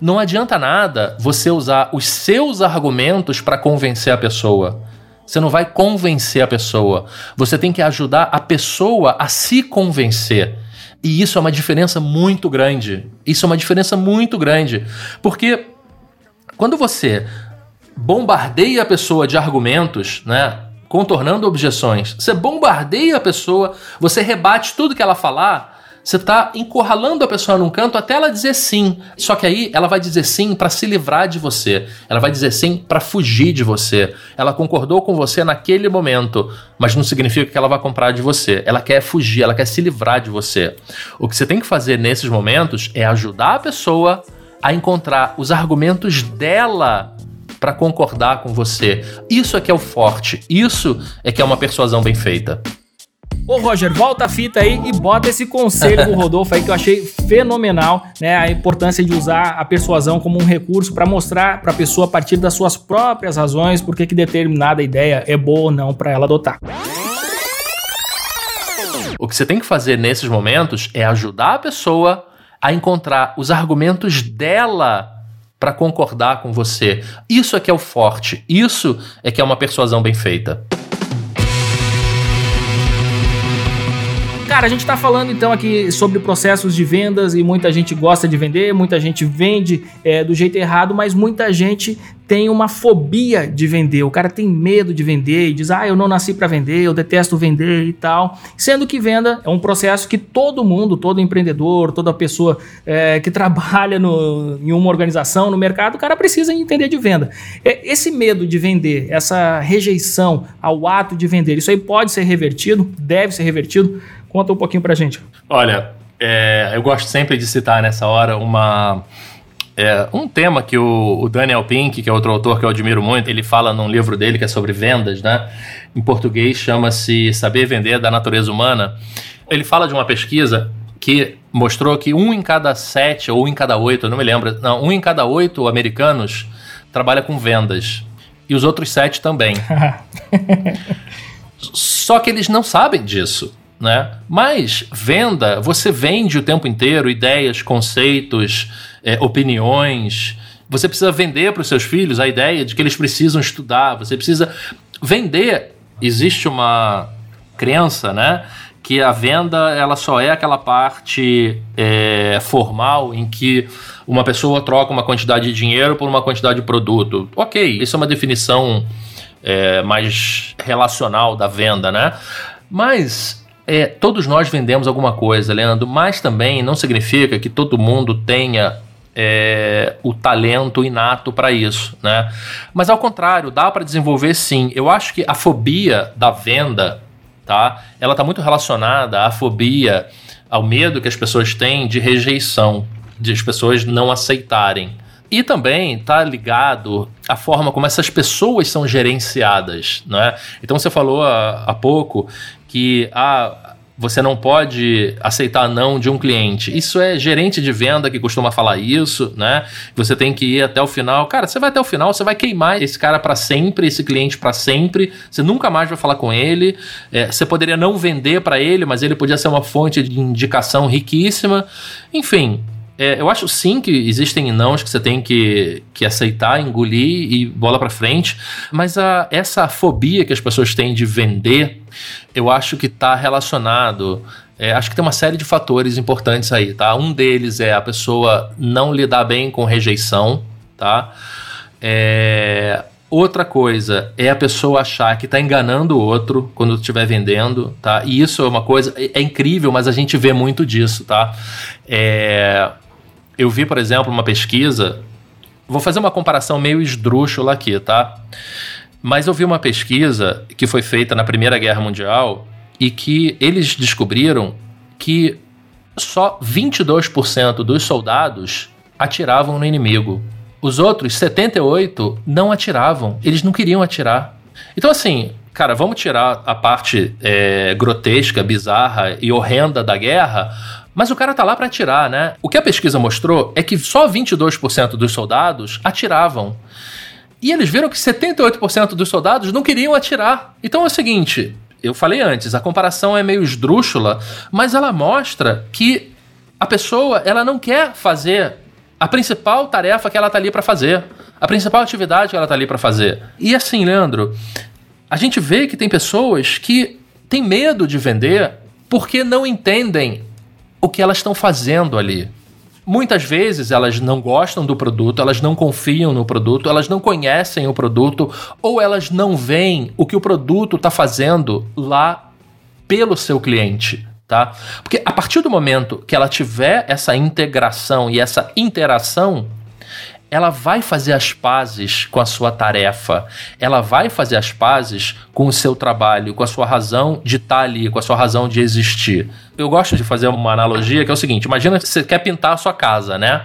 Não adianta nada você usar os seus argumentos para convencer a pessoa. Você não vai convencer a pessoa. Você tem que ajudar a pessoa a se convencer. E isso é uma diferença muito grande. Isso é uma diferença muito grande. Porque quando você bombardeia a pessoa de argumentos, né? Contornando objeções. Você bombardeia a pessoa, você rebate tudo que ela falar, você está encurralando a pessoa num canto até ela dizer sim. Só que aí ela vai dizer sim para se livrar de você. Ela vai dizer sim para fugir de você. Ela concordou com você naquele momento, mas não significa que ela vai comprar de você. Ela quer fugir, ela quer se livrar de você. O que você tem que fazer nesses momentos é ajudar a pessoa a encontrar os argumentos dela para concordar com você. Isso é que é o forte, isso é que é uma persuasão bem feita. Ô Roger, volta a fita aí e bota esse conselho do Rodolfo aí que eu achei fenomenal, né? A importância de usar a persuasão como um recurso para mostrar para a pessoa a partir das suas próprias razões por que determinada ideia é boa ou não para ela adotar. O que você tem que fazer nesses momentos é ajudar a pessoa a encontrar os argumentos dela para concordar com você. Isso é que é o forte. Isso é que é uma persuasão bem feita. Cara, a gente está falando então aqui sobre processos de vendas e muita gente gosta de vender, muita gente vende é, do jeito errado, mas muita gente tem uma fobia de vender. O cara tem medo de vender e diz: Ah, eu não nasci para vender, eu detesto vender e tal. Sendo que venda é um processo que todo mundo, todo empreendedor, toda pessoa é, que trabalha no, em uma organização, no mercado, o cara precisa entender de venda. É, esse medo de vender, essa rejeição ao ato de vender, isso aí pode ser revertido, deve ser revertido. Conta um pouquinho pra gente. Olha, é, eu gosto sempre de citar nessa hora uma. É, um tema que o, o, Daniel Pink, que é outro autor que eu admiro muito, ele fala num livro dele que é sobre vendas, né? Em português chama-se Saber Vender da Natureza Humana. Ele fala de uma pesquisa que mostrou que um em cada sete ou um em cada oito, eu não me lembro, não, um em cada oito americanos trabalha com vendas. E os outros sete também. Só que eles não sabem disso né? Mas venda, você vende o tempo inteiro ideias, conceitos, é, opiniões. Você precisa vender para os seus filhos a ideia de que eles precisam estudar. Você precisa vender. Existe uma crença, né? que a venda ela só é aquela parte é, formal em que uma pessoa troca uma quantidade de dinheiro por uma quantidade de produto. Ok, isso é uma definição é, mais relacional da venda, né? Mas é, todos nós vendemos alguma coisa, Leandro, mas também não significa que todo mundo tenha é, o talento inato para isso, né? Mas ao contrário, dá para desenvolver sim. Eu acho que a fobia da venda, tá? Ela está muito relacionada à fobia, ao medo que as pessoas têm de rejeição, de as pessoas não aceitarem. E também está ligado à forma como essas pessoas são gerenciadas, né? Então você falou há, há pouco que ah, você não pode aceitar não de um cliente. Isso é gerente de venda que costuma falar isso, né? Você tem que ir até o final. Cara, você vai até o final, você vai queimar esse cara para sempre, esse cliente para sempre. Você nunca mais vai falar com ele. É, você poderia não vender para ele, mas ele podia ser uma fonte de indicação riquíssima. Enfim, é, eu acho sim que existem nãos que você tem que, que aceitar, engolir e bola para frente, mas a, essa fobia que as pessoas têm de vender, eu acho que está relacionado. É, acho que tem uma série de fatores importantes aí, tá? Um deles é a pessoa não lidar bem com rejeição, tá? É, Outra coisa é a pessoa achar que está enganando o outro quando estiver vendendo, tá? E isso é uma coisa é, é, incrível, mas a gente vê muito disso, tá? É, eu vi, por exemplo, uma pesquisa. Vou fazer uma comparação meio esdrúxula aqui, tá? Mas eu vi uma pesquisa que foi feita na Primeira Guerra Mundial e que eles descobriram que só 22% dos soldados atiravam no inimigo. Os outros 78 não atiravam, eles não queriam atirar. Então, assim, cara, vamos tirar a parte é, grotesca, bizarra e horrenda da guerra, mas o cara tá lá para atirar, né? O que a pesquisa mostrou é que só 22% dos soldados atiravam. E eles viram que 78% dos soldados não queriam atirar. Então é o seguinte, eu falei antes, a comparação é meio esdrúxula, mas ela mostra que a pessoa, ela não quer fazer a principal tarefa que ela tá ali para fazer, a principal atividade que ela tá ali para fazer. E assim, Leandro, a gente vê que tem pessoas que têm medo de vender porque não entendem o que elas estão fazendo ali. Muitas vezes elas não gostam do produto, elas não confiam no produto, elas não conhecem o produto ou elas não veem o que o produto está fazendo lá pelo seu cliente. Tá? Porque a partir do momento que ela tiver essa integração e essa interação, ela vai fazer as pazes com a sua tarefa, ela vai fazer as pazes com o seu trabalho, com a sua razão de estar tá ali, com a sua razão de existir. Eu gosto de fazer uma analogia que é o seguinte: imagina que você quer pintar a sua casa, né?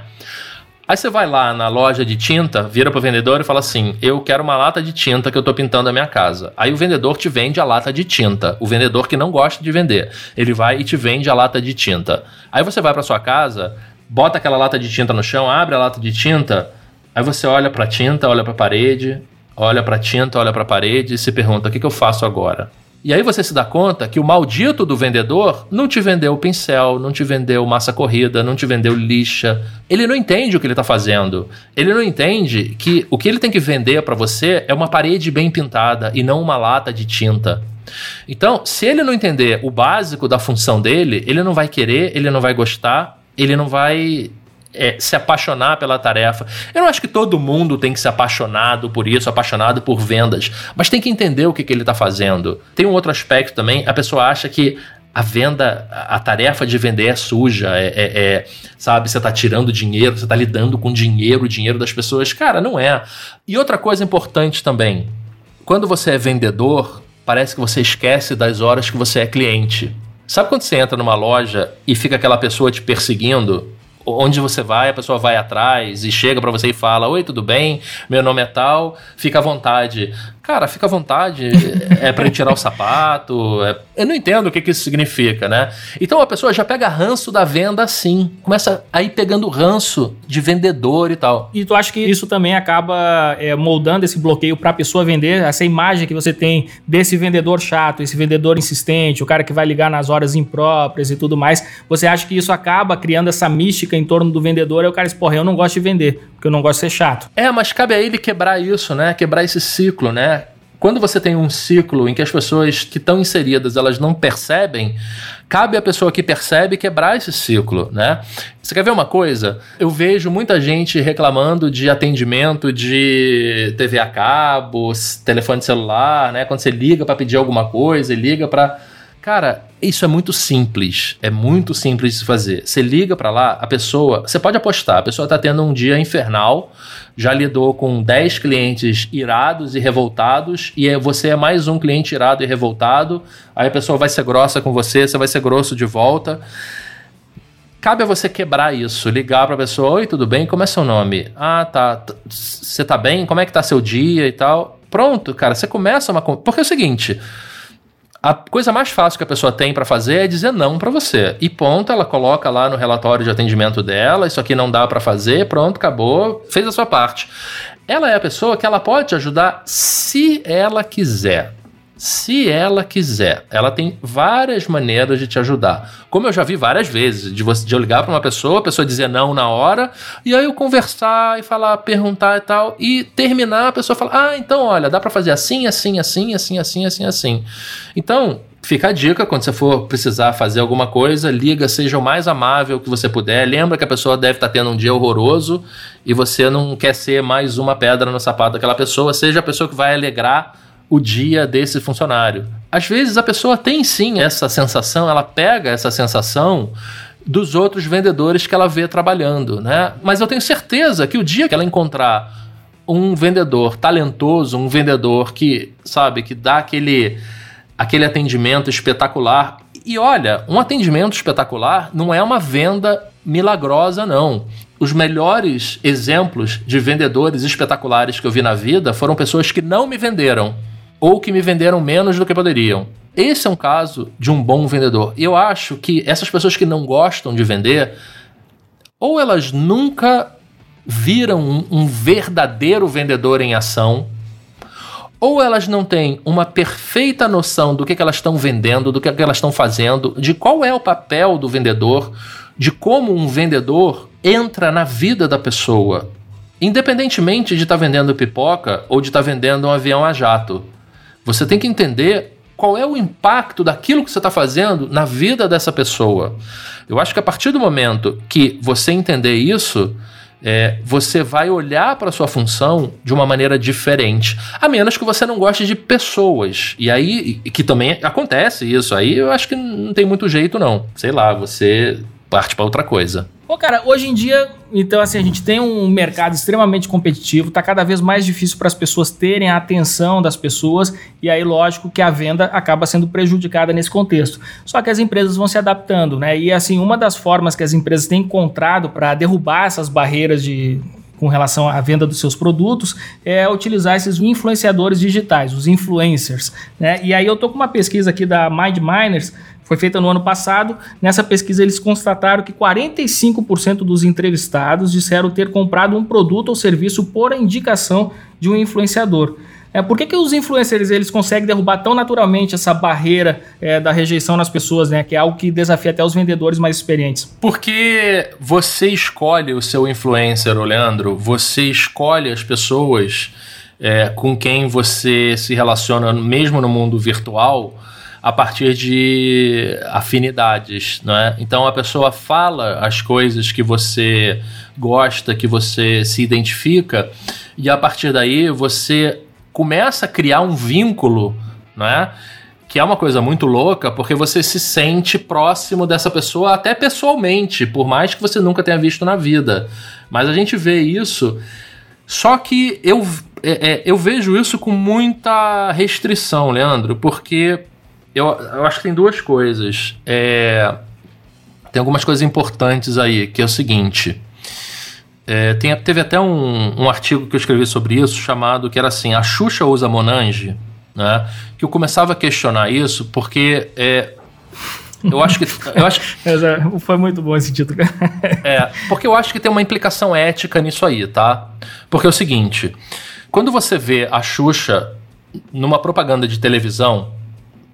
Aí você vai lá na loja de tinta, vira pro vendedor e fala assim: Eu quero uma lata de tinta que eu tô pintando a minha casa. Aí o vendedor te vende a lata de tinta. O vendedor que não gosta de vender. Ele vai e te vende a lata de tinta. Aí você vai para sua casa, bota aquela lata de tinta no chão, abre a lata de tinta, aí você olha para a tinta, olha para a parede, olha para a tinta, olha para a parede e se pergunta: o que, que eu faço agora? E aí você se dá conta que o maldito do vendedor não te vendeu pincel, não te vendeu massa corrida, não te vendeu lixa. Ele não entende o que ele está fazendo. Ele não entende que o que ele tem que vender para você é uma parede bem pintada e não uma lata de tinta. Então, se ele não entender o básico da função dele, ele não vai querer, ele não vai gostar ele não vai é, se apaixonar pela tarefa. Eu não acho que todo mundo tem que ser apaixonado por isso, apaixonado por vendas, mas tem que entender o que, que ele está fazendo. Tem um outro aspecto também, a pessoa acha que a venda, a tarefa de vender é suja, é, é, é sabe, você está tirando dinheiro, você está lidando com dinheiro, o dinheiro das pessoas. Cara, não é. E outra coisa importante também, quando você é vendedor, parece que você esquece das horas que você é cliente. Sabe quando você entra numa loja e fica aquela pessoa te perseguindo? Onde você vai, a pessoa vai atrás e chega para você e fala: Oi, tudo bem? Meu nome é tal, fica à vontade. Cara, fica à vontade, é para tirar o sapato. É... Eu não entendo o que, que isso significa, né? Então a pessoa já pega ranço da venda assim, começa a ir pegando ranço de vendedor e tal. E tu acha que isso também acaba é, moldando esse bloqueio para a pessoa vender, essa imagem que você tem desse vendedor chato, esse vendedor insistente, o cara que vai ligar nas horas impróprias e tudo mais. Você acha que isso acaba criando essa mística em torno do vendedor? E o cara diz, porra, eu não gosto de vender, porque eu não gosto de ser chato. É, mas cabe a ele quebrar isso, né? Quebrar esse ciclo, né? quando você tem um ciclo em que as pessoas que estão inseridas elas não percebem, cabe à pessoa que percebe quebrar esse ciclo, né? Você quer ver uma coisa? Eu vejo muita gente reclamando de atendimento de TV a cabo, telefone celular, né? Quando você liga para pedir alguma coisa, liga para Cara, isso é muito simples. É muito simples de fazer. Você liga para lá, a pessoa. Você pode apostar, a pessoa tá tendo um dia infernal, já lidou com 10 clientes irados e revoltados, e você é mais um cliente irado e revoltado. Aí a pessoa vai ser grossa com você, você vai ser grosso de volta. Cabe a você quebrar isso, ligar para a pessoa: Oi, tudo bem? Como é seu nome? Ah, tá. Você tá bem? Como é que tá seu dia e tal? Pronto, cara, você começa uma. Porque é o seguinte a coisa mais fácil que a pessoa tem para fazer é dizer não para você. E ponto, ela coloca lá no relatório de atendimento dela, isso aqui não dá para fazer, pronto, acabou, fez a sua parte. Ela é a pessoa que ela pode te ajudar se ela quiser se ela quiser. Ela tem várias maneiras de te ajudar. Como eu já vi várias vezes, de, você, de eu ligar para uma pessoa, a pessoa dizer não na hora, e aí eu conversar e falar, perguntar e tal, e terminar, a pessoa falar: ah, então olha, dá para fazer assim, assim, assim, assim, assim, assim, assim. Então, Fica a dica quando você for precisar fazer alguma coisa, liga, seja o mais amável que você puder. Lembra que a pessoa deve estar tendo um dia horroroso e você não quer ser mais uma pedra no sapato daquela pessoa. Seja a pessoa que vai alegrar o dia desse funcionário. Às vezes a pessoa tem sim essa sensação, ela pega essa sensação dos outros vendedores que ela vê trabalhando, né? Mas eu tenho certeza que o dia que ela encontrar um vendedor talentoso, um vendedor que, sabe, que dá aquele aquele atendimento espetacular. E olha, um atendimento espetacular não é uma venda milagrosa não. Os melhores exemplos de vendedores espetaculares que eu vi na vida foram pessoas que não me venderam ou que me venderam menos do que poderiam. Esse é um caso de um bom vendedor. Eu acho que essas pessoas que não gostam de vender, ou elas nunca viram um, um verdadeiro vendedor em ação, ou elas não têm uma perfeita noção do que, que elas estão vendendo, do que, que elas estão fazendo, de qual é o papel do vendedor, de como um vendedor entra na vida da pessoa, independentemente de estar tá vendendo pipoca ou de estar tá vendendo um avião a jato. Você tem que entender qual é o impacto daquilo que você está fazendo na vida dessa pessoa. Eu acho que a partir do momento que você entender isso, é, você vai olhar para sua função de uma maneira diferente. A menos que você não goste de pessoas. E aí, que também acontece isso. Aí eu acho que não tem muito jeito, não. Sei lá, você parte para outra coisa. Pô, cara, hoje em dia, então assim, a gente tem um mercado extremamente competitivo, tá cada vez mais difícil para as pessoas terem a atenção das pessoas, e aí lógico que a venda acaba sendo prejudicada nesse contexto. Só que as empresas vão se adaptando, né? E assim, uma das formas que as empresas têm encontrado para derrubar essas barreiras de com relação à venda dos seus produtos é utilizar esses influenciadores digitais, os influencers. Né? E aí eu tô com uma pesquisa aqui da Mind Miners foi feita no ano passado. Nessa pesquisa, eles constataram que 45% dos entrevistados disseram ter comprado um produto ou serviço por indicação de um influenciador. É, por que, que os influencers eles conseguem derrubar tão naturalmente essa barreira é, da rejeição nas pessoas, né? Que é algo que desafia até os vendedores mais experientes. Porque você escolhe o seu influencer, Leandro. Você escolhe as pessoas é, com quem você se relaciona, mesmo no mundo virtual a partir de afinidades, não é? Então a pessoa fala as coisas que você gosta, que você se identifica, e a partir daí você começa a criar um vínculo, não é? Que é uma coisa muito louca, porque você se sente próximo dessa pessoa até pessoalmente, por mais que você nunca tenha visto na vida. Mas a gente vê isso. Só que eu, é, é, eu vejo isso com muita restrição, Leandro, porque eu, eu acho que tem duas coisas. É, tem algumas coisas importantes aí, que é o seguinte. É, tem, teve até um, um artigo que eu escrevi sobre isso, chamado que era assim: A Xuxa usa Monange, né? Que eu começava a questionar isso, porque é, eu acho que. Eu acho que, Foi muito bom esse título. é, porque eu acho que tem uma implicação ética nisso aí, tá? Porque é o seguinte: quando você vê a Xuxa numa propaganda de televisão,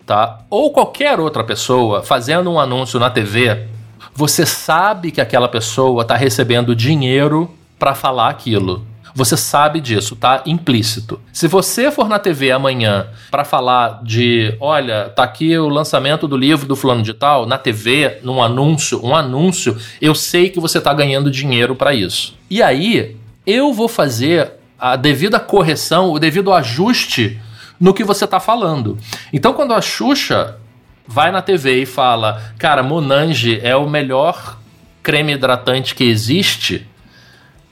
tá? Ou qualquer outra pessoa fazendo um anúncio na TV, você sabe que aquela pessoa está recebendo dinheiro para falar aquilo. Você sabe disso, tá implícito. Se você for na TV amanhã para falar de, olha, tá aqui o lançamento do livro do fulano de tal, na TV, num anúncio, um anúncio, eu sei que você tá ganhando dinheiro para isso. E aí, eu vou fazer a devida correção, o devido ajuste no que você tá falando. Então, quando a Xuxa vai na TV e fala, cara, Monange é o melhor creme hidratante que existe,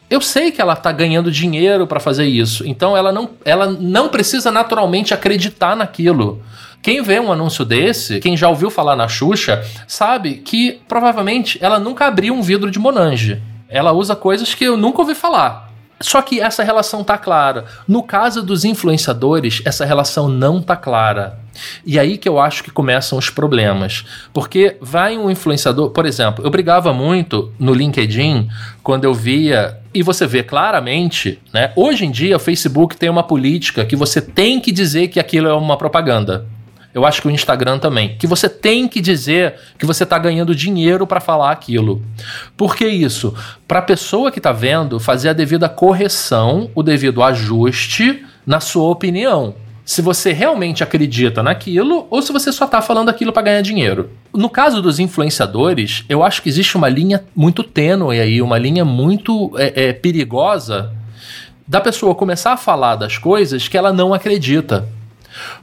eu sei que ela está ganhando dinheiro para fazer isso. Então ela não, ela não precisa naturalmente acreditar naquilo. Quem vê um anúncio desse, quem já ouviu falar na Xuxa, sabe que provavelmente ela nunca abriu um vidro de Monange. Ela usa coisas que eu nunca ouvi falar. Só que essa relação tá clara. No caso dos influenciadores, essa relação não tá clara. E aí que eu acho que começam os problemas. Porque vai um influenciador, por exemplo, eu brigava muito no LinkedIn quando eu via, e você vê claramente, né? Hoje em dia o Facebook tem uma política que você tem que dizer que aquilo é uma propaganda. Eu acho que o Instagram também. Que você tem que dizer que você está ganhando dinheiro para falar aquilo. Por que isso? Para a pessoa que está vendo fazer a devida correção, o devido ajuste na sua opinião se você realmente acredita naquilo ou se você só está falando aquilo para ganhar dinheiro. No caso dos influenciadores, eu acho que existe uma linha muito tênue aí, uma linha muito é, é, perigosa da pessoa começar a falar das coisas que ela não acredita.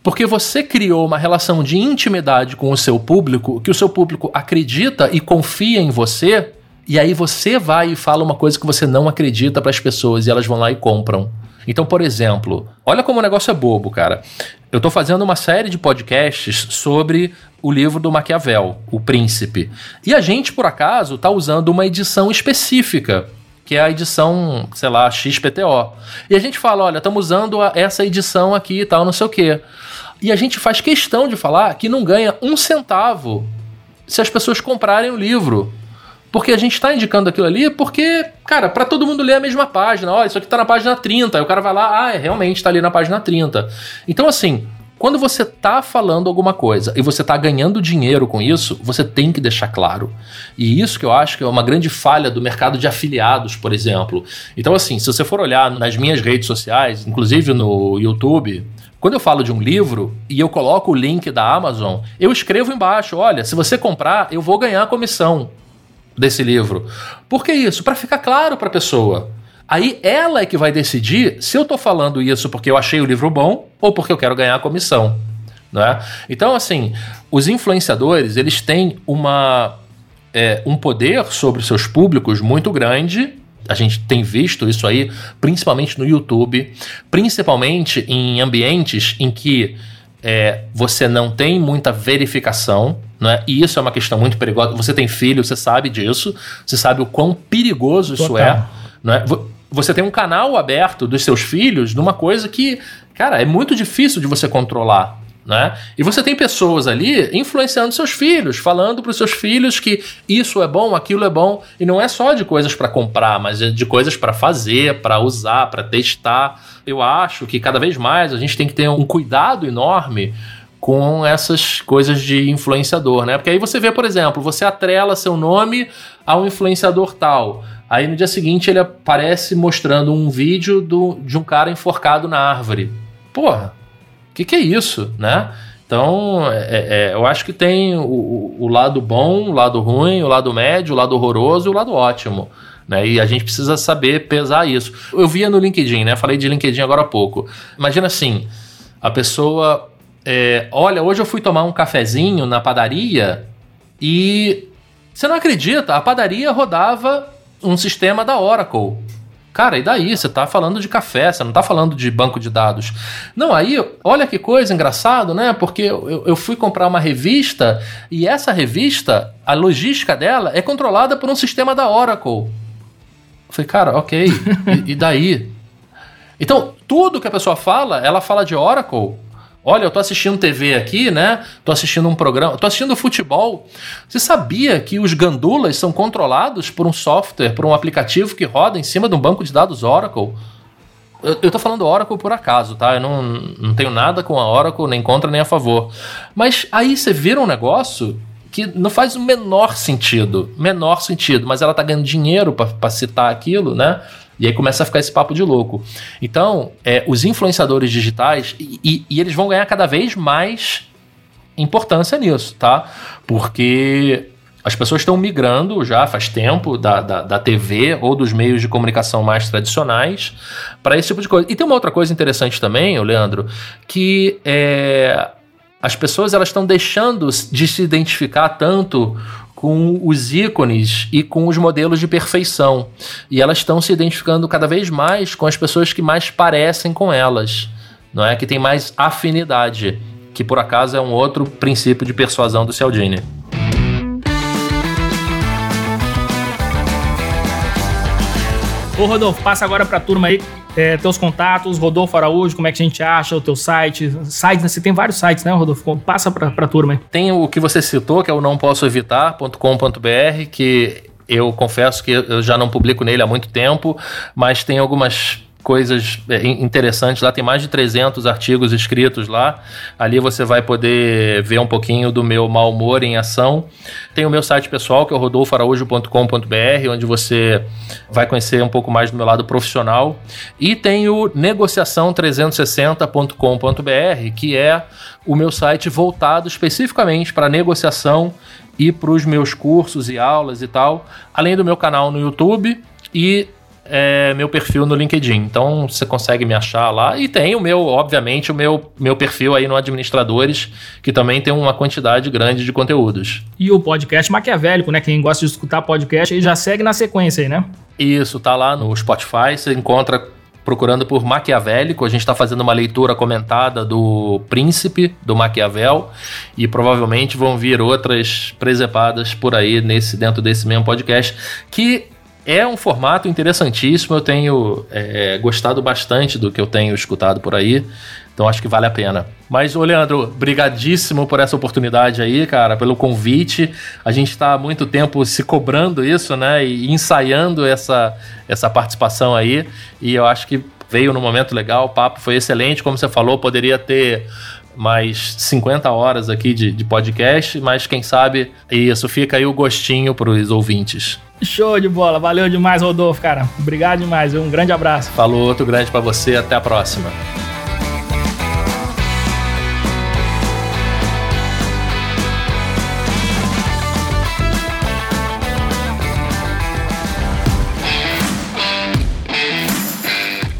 Porque você criou uma relação de intimidade com o seu público, que o seu público acredita e confia em você, e aí você vai e fala uma coisa que você não acredita para as pessoas e elas vão lá e compram. Então, por exemplo, olha como o negócio é bobo, cara. Eu estou fazendo uma série de podcasts sobre o livro do Maquiavel, O Príncipe. E a gente, por acaso, está usando uma edição específica que é a edição, sei lá, XPTO. E a gente fala, olha, estamos usando essa edição aqui e tal, não sei o quê. E a gente faz questão de falar que não ganha um centavo se as pessoas comprarem o livro. Porque a gente está indicando aquilo ali porque, cara, para todo mundo ler a mesma página. Olha, isso aqui está na página 30. Aí o cara vai lá, ah, é, realmente está ali na página 30. Então, assim, quando você está falando alguma coisa e você está ganhando dinheiro com isso, você tem que deixar claro. E isso que eu acho que é uma grande falha do mercado de afiliados, por exemplo. Então, assim, se você for olhar nas minhas redes sociais, inclusive no YouTube, quando eu falo de um livro e eu coloco o link da Amazon, eu escrevo embaixo: olha, se você comprar, eu vou ganhar a comissão desse livro. Por que isso? Para ficar claro para a pessoa. Aí ela é que vai decidir se eu tô falando isso porque eu achei o livro bom ou porque eu quero ganhar a comissão. Né? Então, assim, os influenciadores, eles têm uma, é, um poder sobre seus públicos muito grande. A gente tem visto isso aí, principalmente no YouTube, principalmente em ambientes em que é, você não tem muita verificação, né? e isso é uma questão muito perigosa. Você tem filho, você sabe disso, você sabe o quão perigoso isso é. Né? Você tem um canal aberto dos seus filhos numa coisa que, cara, é muito difícil de você controlar. Né? E você tem pessoas ali influenciando seus filhos, falando para os seus filhos que isso é bom, aquilo é bom, e não é só de coisas para comprar, mas é de coisas para fazer, para usar, para testar. Eu acho que cada vez mais a gente tem que ter um cuidado enorme com essas coisas de influenciador, né? Porque aí você vê, por exemplo, você atrela seu nome a um influenciador tal. Aí no dia seguinte ele aparece mostrando um vídeo do, de um cara enforcado na árvore. Porra, o que, que é isso, né? Então, é, é, é, eu acho que tem o, o, lado bom, o lado ruim, o lado médio, o lado horroroso e o lado ótimo. Né? E a gente precisa saber pesar isso. Eu via no LinkedIn, né? Falei de LinkedIn agora há pouco. Imagina assim: a pessoa. É, olha, hoje eu fui tomar um cafezinho na padaria e. Você não acredita, a padaria rodava um sistema da Oracle. Cara, e daí? Você está falando de café, você não está falando de banco de dados. Não, aí, olha que coisa engraçado, né? Porque eu, eu fui comprar uma revista e essa revista, a logística dela é controlada por um sistema da Oracle. Eu falei, cara, ok, e, e daí? Então, tudo que a pessoa fala, ela fala de Oracle. Olha, eu tô assistindo TV aqui, né? Tô assistindo um programa, tô assistindo futebol. Você sabia que os gandulas são controlados por um software, por um aplicativo que roda em cima de um banco de dados Oracle? Eu, eu tô falando Oracle por acaso, tá? Eu não, não tenho nada com a Oracle, nem contra nem a favor. Mas aí você vira um negócio que não faz o menor sentido. Menor sentido, mas ela tá ganhando dinheiro para citar aquilo, né? E aí começa a ficar esse papo de louco. Então, é, os influenciadores digitais, e, e, e eles vão ganhar cada vez mais importância nisso, tá? Porque as pessoas estão migrando já faz tempo da, da, da, TV ou dos meios de comunicação mais tradicionais para esse tipo de coisa. E tem uma outra coisa interessante também, Leandro, que é, as pessoas elas estão deixando de se identificar tanto com os ícones e com os modelos de perfeição. E elas estão se identificando cada vez mais com as pessoas que mais parecem com elas, não é? Que tem mais afinidade, que por acaso é um outro princípio de persuasão do Cialdini. Ô Rodolfo, passa agora para a turma aí é, teus contatos, Rodolfo Araújo, como é que a gente acha o teu site? Sites, né? Você tem vários sites, né, Rodolfo? Passa para a turma. Tem o que você citou, que é o não posso evitar.com.br, que eu confesso que eu já não publico nele há muito tempo, mas tem algumas coisas é, interessantes lá, tem mais de 300 artigos escritos lá. Ali você vai poder ver um pouquinho do meu mau humor em ação. Tem o meu site pessoal, que é o rodolfaraújo.com.br, onde você vai conhecer um pouco mais do meu lado profissional. E tem o negociação360.com.br, que é o meu site voltado especificamente para negociação e para os meus cursos e aulas e tal, além do meu canal no YouTube e é, meu perfil no LinkedIn. Então você consegue me achar lá. E tem o meu, obviamente, o meu, meu perfil aí no Administradores, que também tem uma quantidade grande de conteúdos. E o podcast maquiavélico, né? Quem gosta de escutar podcast aí já segue na sequência aí, né? Isso, tá lá no Spotify, você encontra procurando por Maquiavélico. A gente está fazendo uma leitura comentada do Príncipe, do Maquiavel, e provavelmente vão vir outras presepadas por aí nesse dentro desse mesmo podcast, que é um formato interessantíssimo, eu tenho é, gostado bastante do que eu tenho escutado por aí, então acho que vale a pena. Mas, ô Leandro, brigadíssimo por essa oportunidade aí, cara, pelo convite. A gente está há muito tempo se cobrando isso, né, e ensaiando essa, essa participação aí, e eu acho que veio no momento legal, o papo foi excelente, como você falou, poderia ter mais 50 horas aqui de, de podcast, mas quem sabe isso fica aí o gostinho para os ouvintes. Show de bola, valeu demais, Rodolfo, cara. Obrigado demais, um grande abraço. Falou, outro grande para você, até a próxima.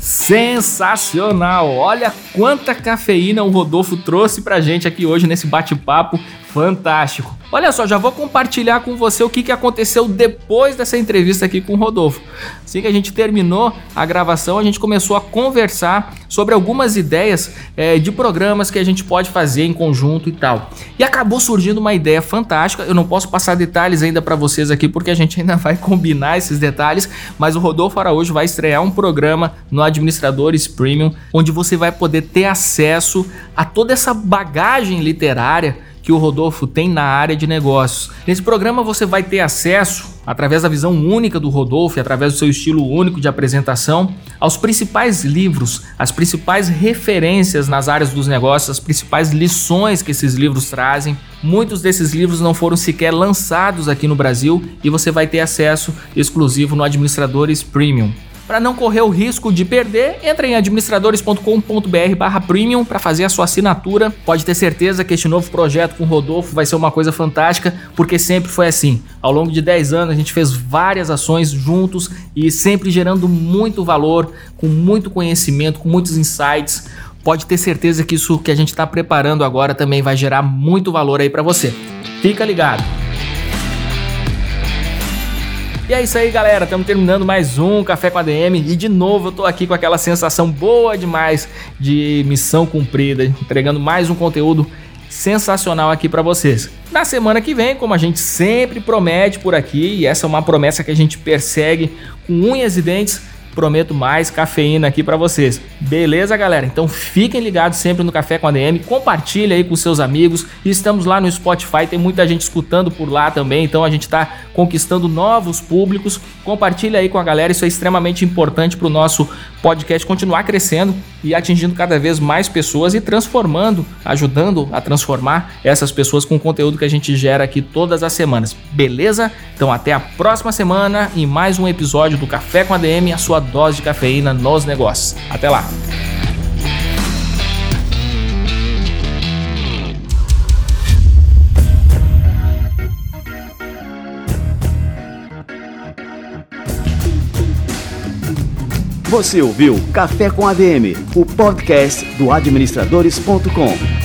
Sensacional! Olha quanta cafeína o Rodolfo trouxe pra gente aqui hoje nesse bate-papo fantástico. Olha só, já vou compartilhar com você o que, que aconteceu depois dessa entrevista aqui com o Rodolfo. Assim que a gente terminou a gravação, a gente começou a conversar sobre algumas ideias é, de programas que a gente pode fazer em conjunto e tal. E acabou surgindo uma ideia fantástica. Eu não posso passar detalhes ainda para vocês aqui porque a gente ainda vai combinar esses detalhes, mas o Rodolfo Araújo vai estrear um programa no Administradores Premium onde você vai poder ter acesso a toda essa bagagem literária que o Rodolfo tem na área de negócios. Nesse programa você vai ter acesso, através da visão única do Rodolfo e através do seu estilo único de apresentação, aos principais livros, as principais referências nas áreas dos negócios, as principais lições que esses livros trazem. Muitos desses livros não foram sequer lançados aqui no Brasil e você vai ter acesso exclusivo no Administradores Premium. Para não correr o risco de perder, entre em administradores.com.br premium para fazer a sua assinatura. Pode ter certeza que este novo projeto com o Rodolfo vai ser uma coisa fantástica, porque sempre foi assim. Ao longo de 10 anos a gente fez várias ações juntos e sempre gerando muito valor, com muito conhecimento, com muitos insights. Pode ter certeza que isso que a gente está preparando agora também vai gerar muito valor aí para você. Fica ligado! E é isso aí, galera. Estamos terminando mais um Café com a DM. E de novo eu tô aqui com aquela sensação boa demais de missão cumprida, entregando mais um conteúdo sensacional aqui para vocês. Na semana que vem, como a gente sempre promete por aqui, e essa é uma promessa que a gente persegue com unhas e dentes, prometo mais cafeína aqui para vocês. Beleza, galera? Então fiquem ligados sempre no Café com a DM, compartilhe aí com seus amigos. Estamos lá no Spotify, tem muita gente escutando por lá também, então a gente está conquistando novos públicos. Compartilhe aí com a galera, isso é extremamente importante para o nosso podcast continuar crescendo e atingindo cada vez mais pessoas e transformando, ajudando a transformar essas pessoas com o conteúdo que a gente gera aqui todas as semanas. Beleza? Então até a próxima semana em mais um episódio do Café com a DM, a sua dose de cafeína nos negócios. Até lá! Você ouviu Café com ADM, o podcast do administradores.com.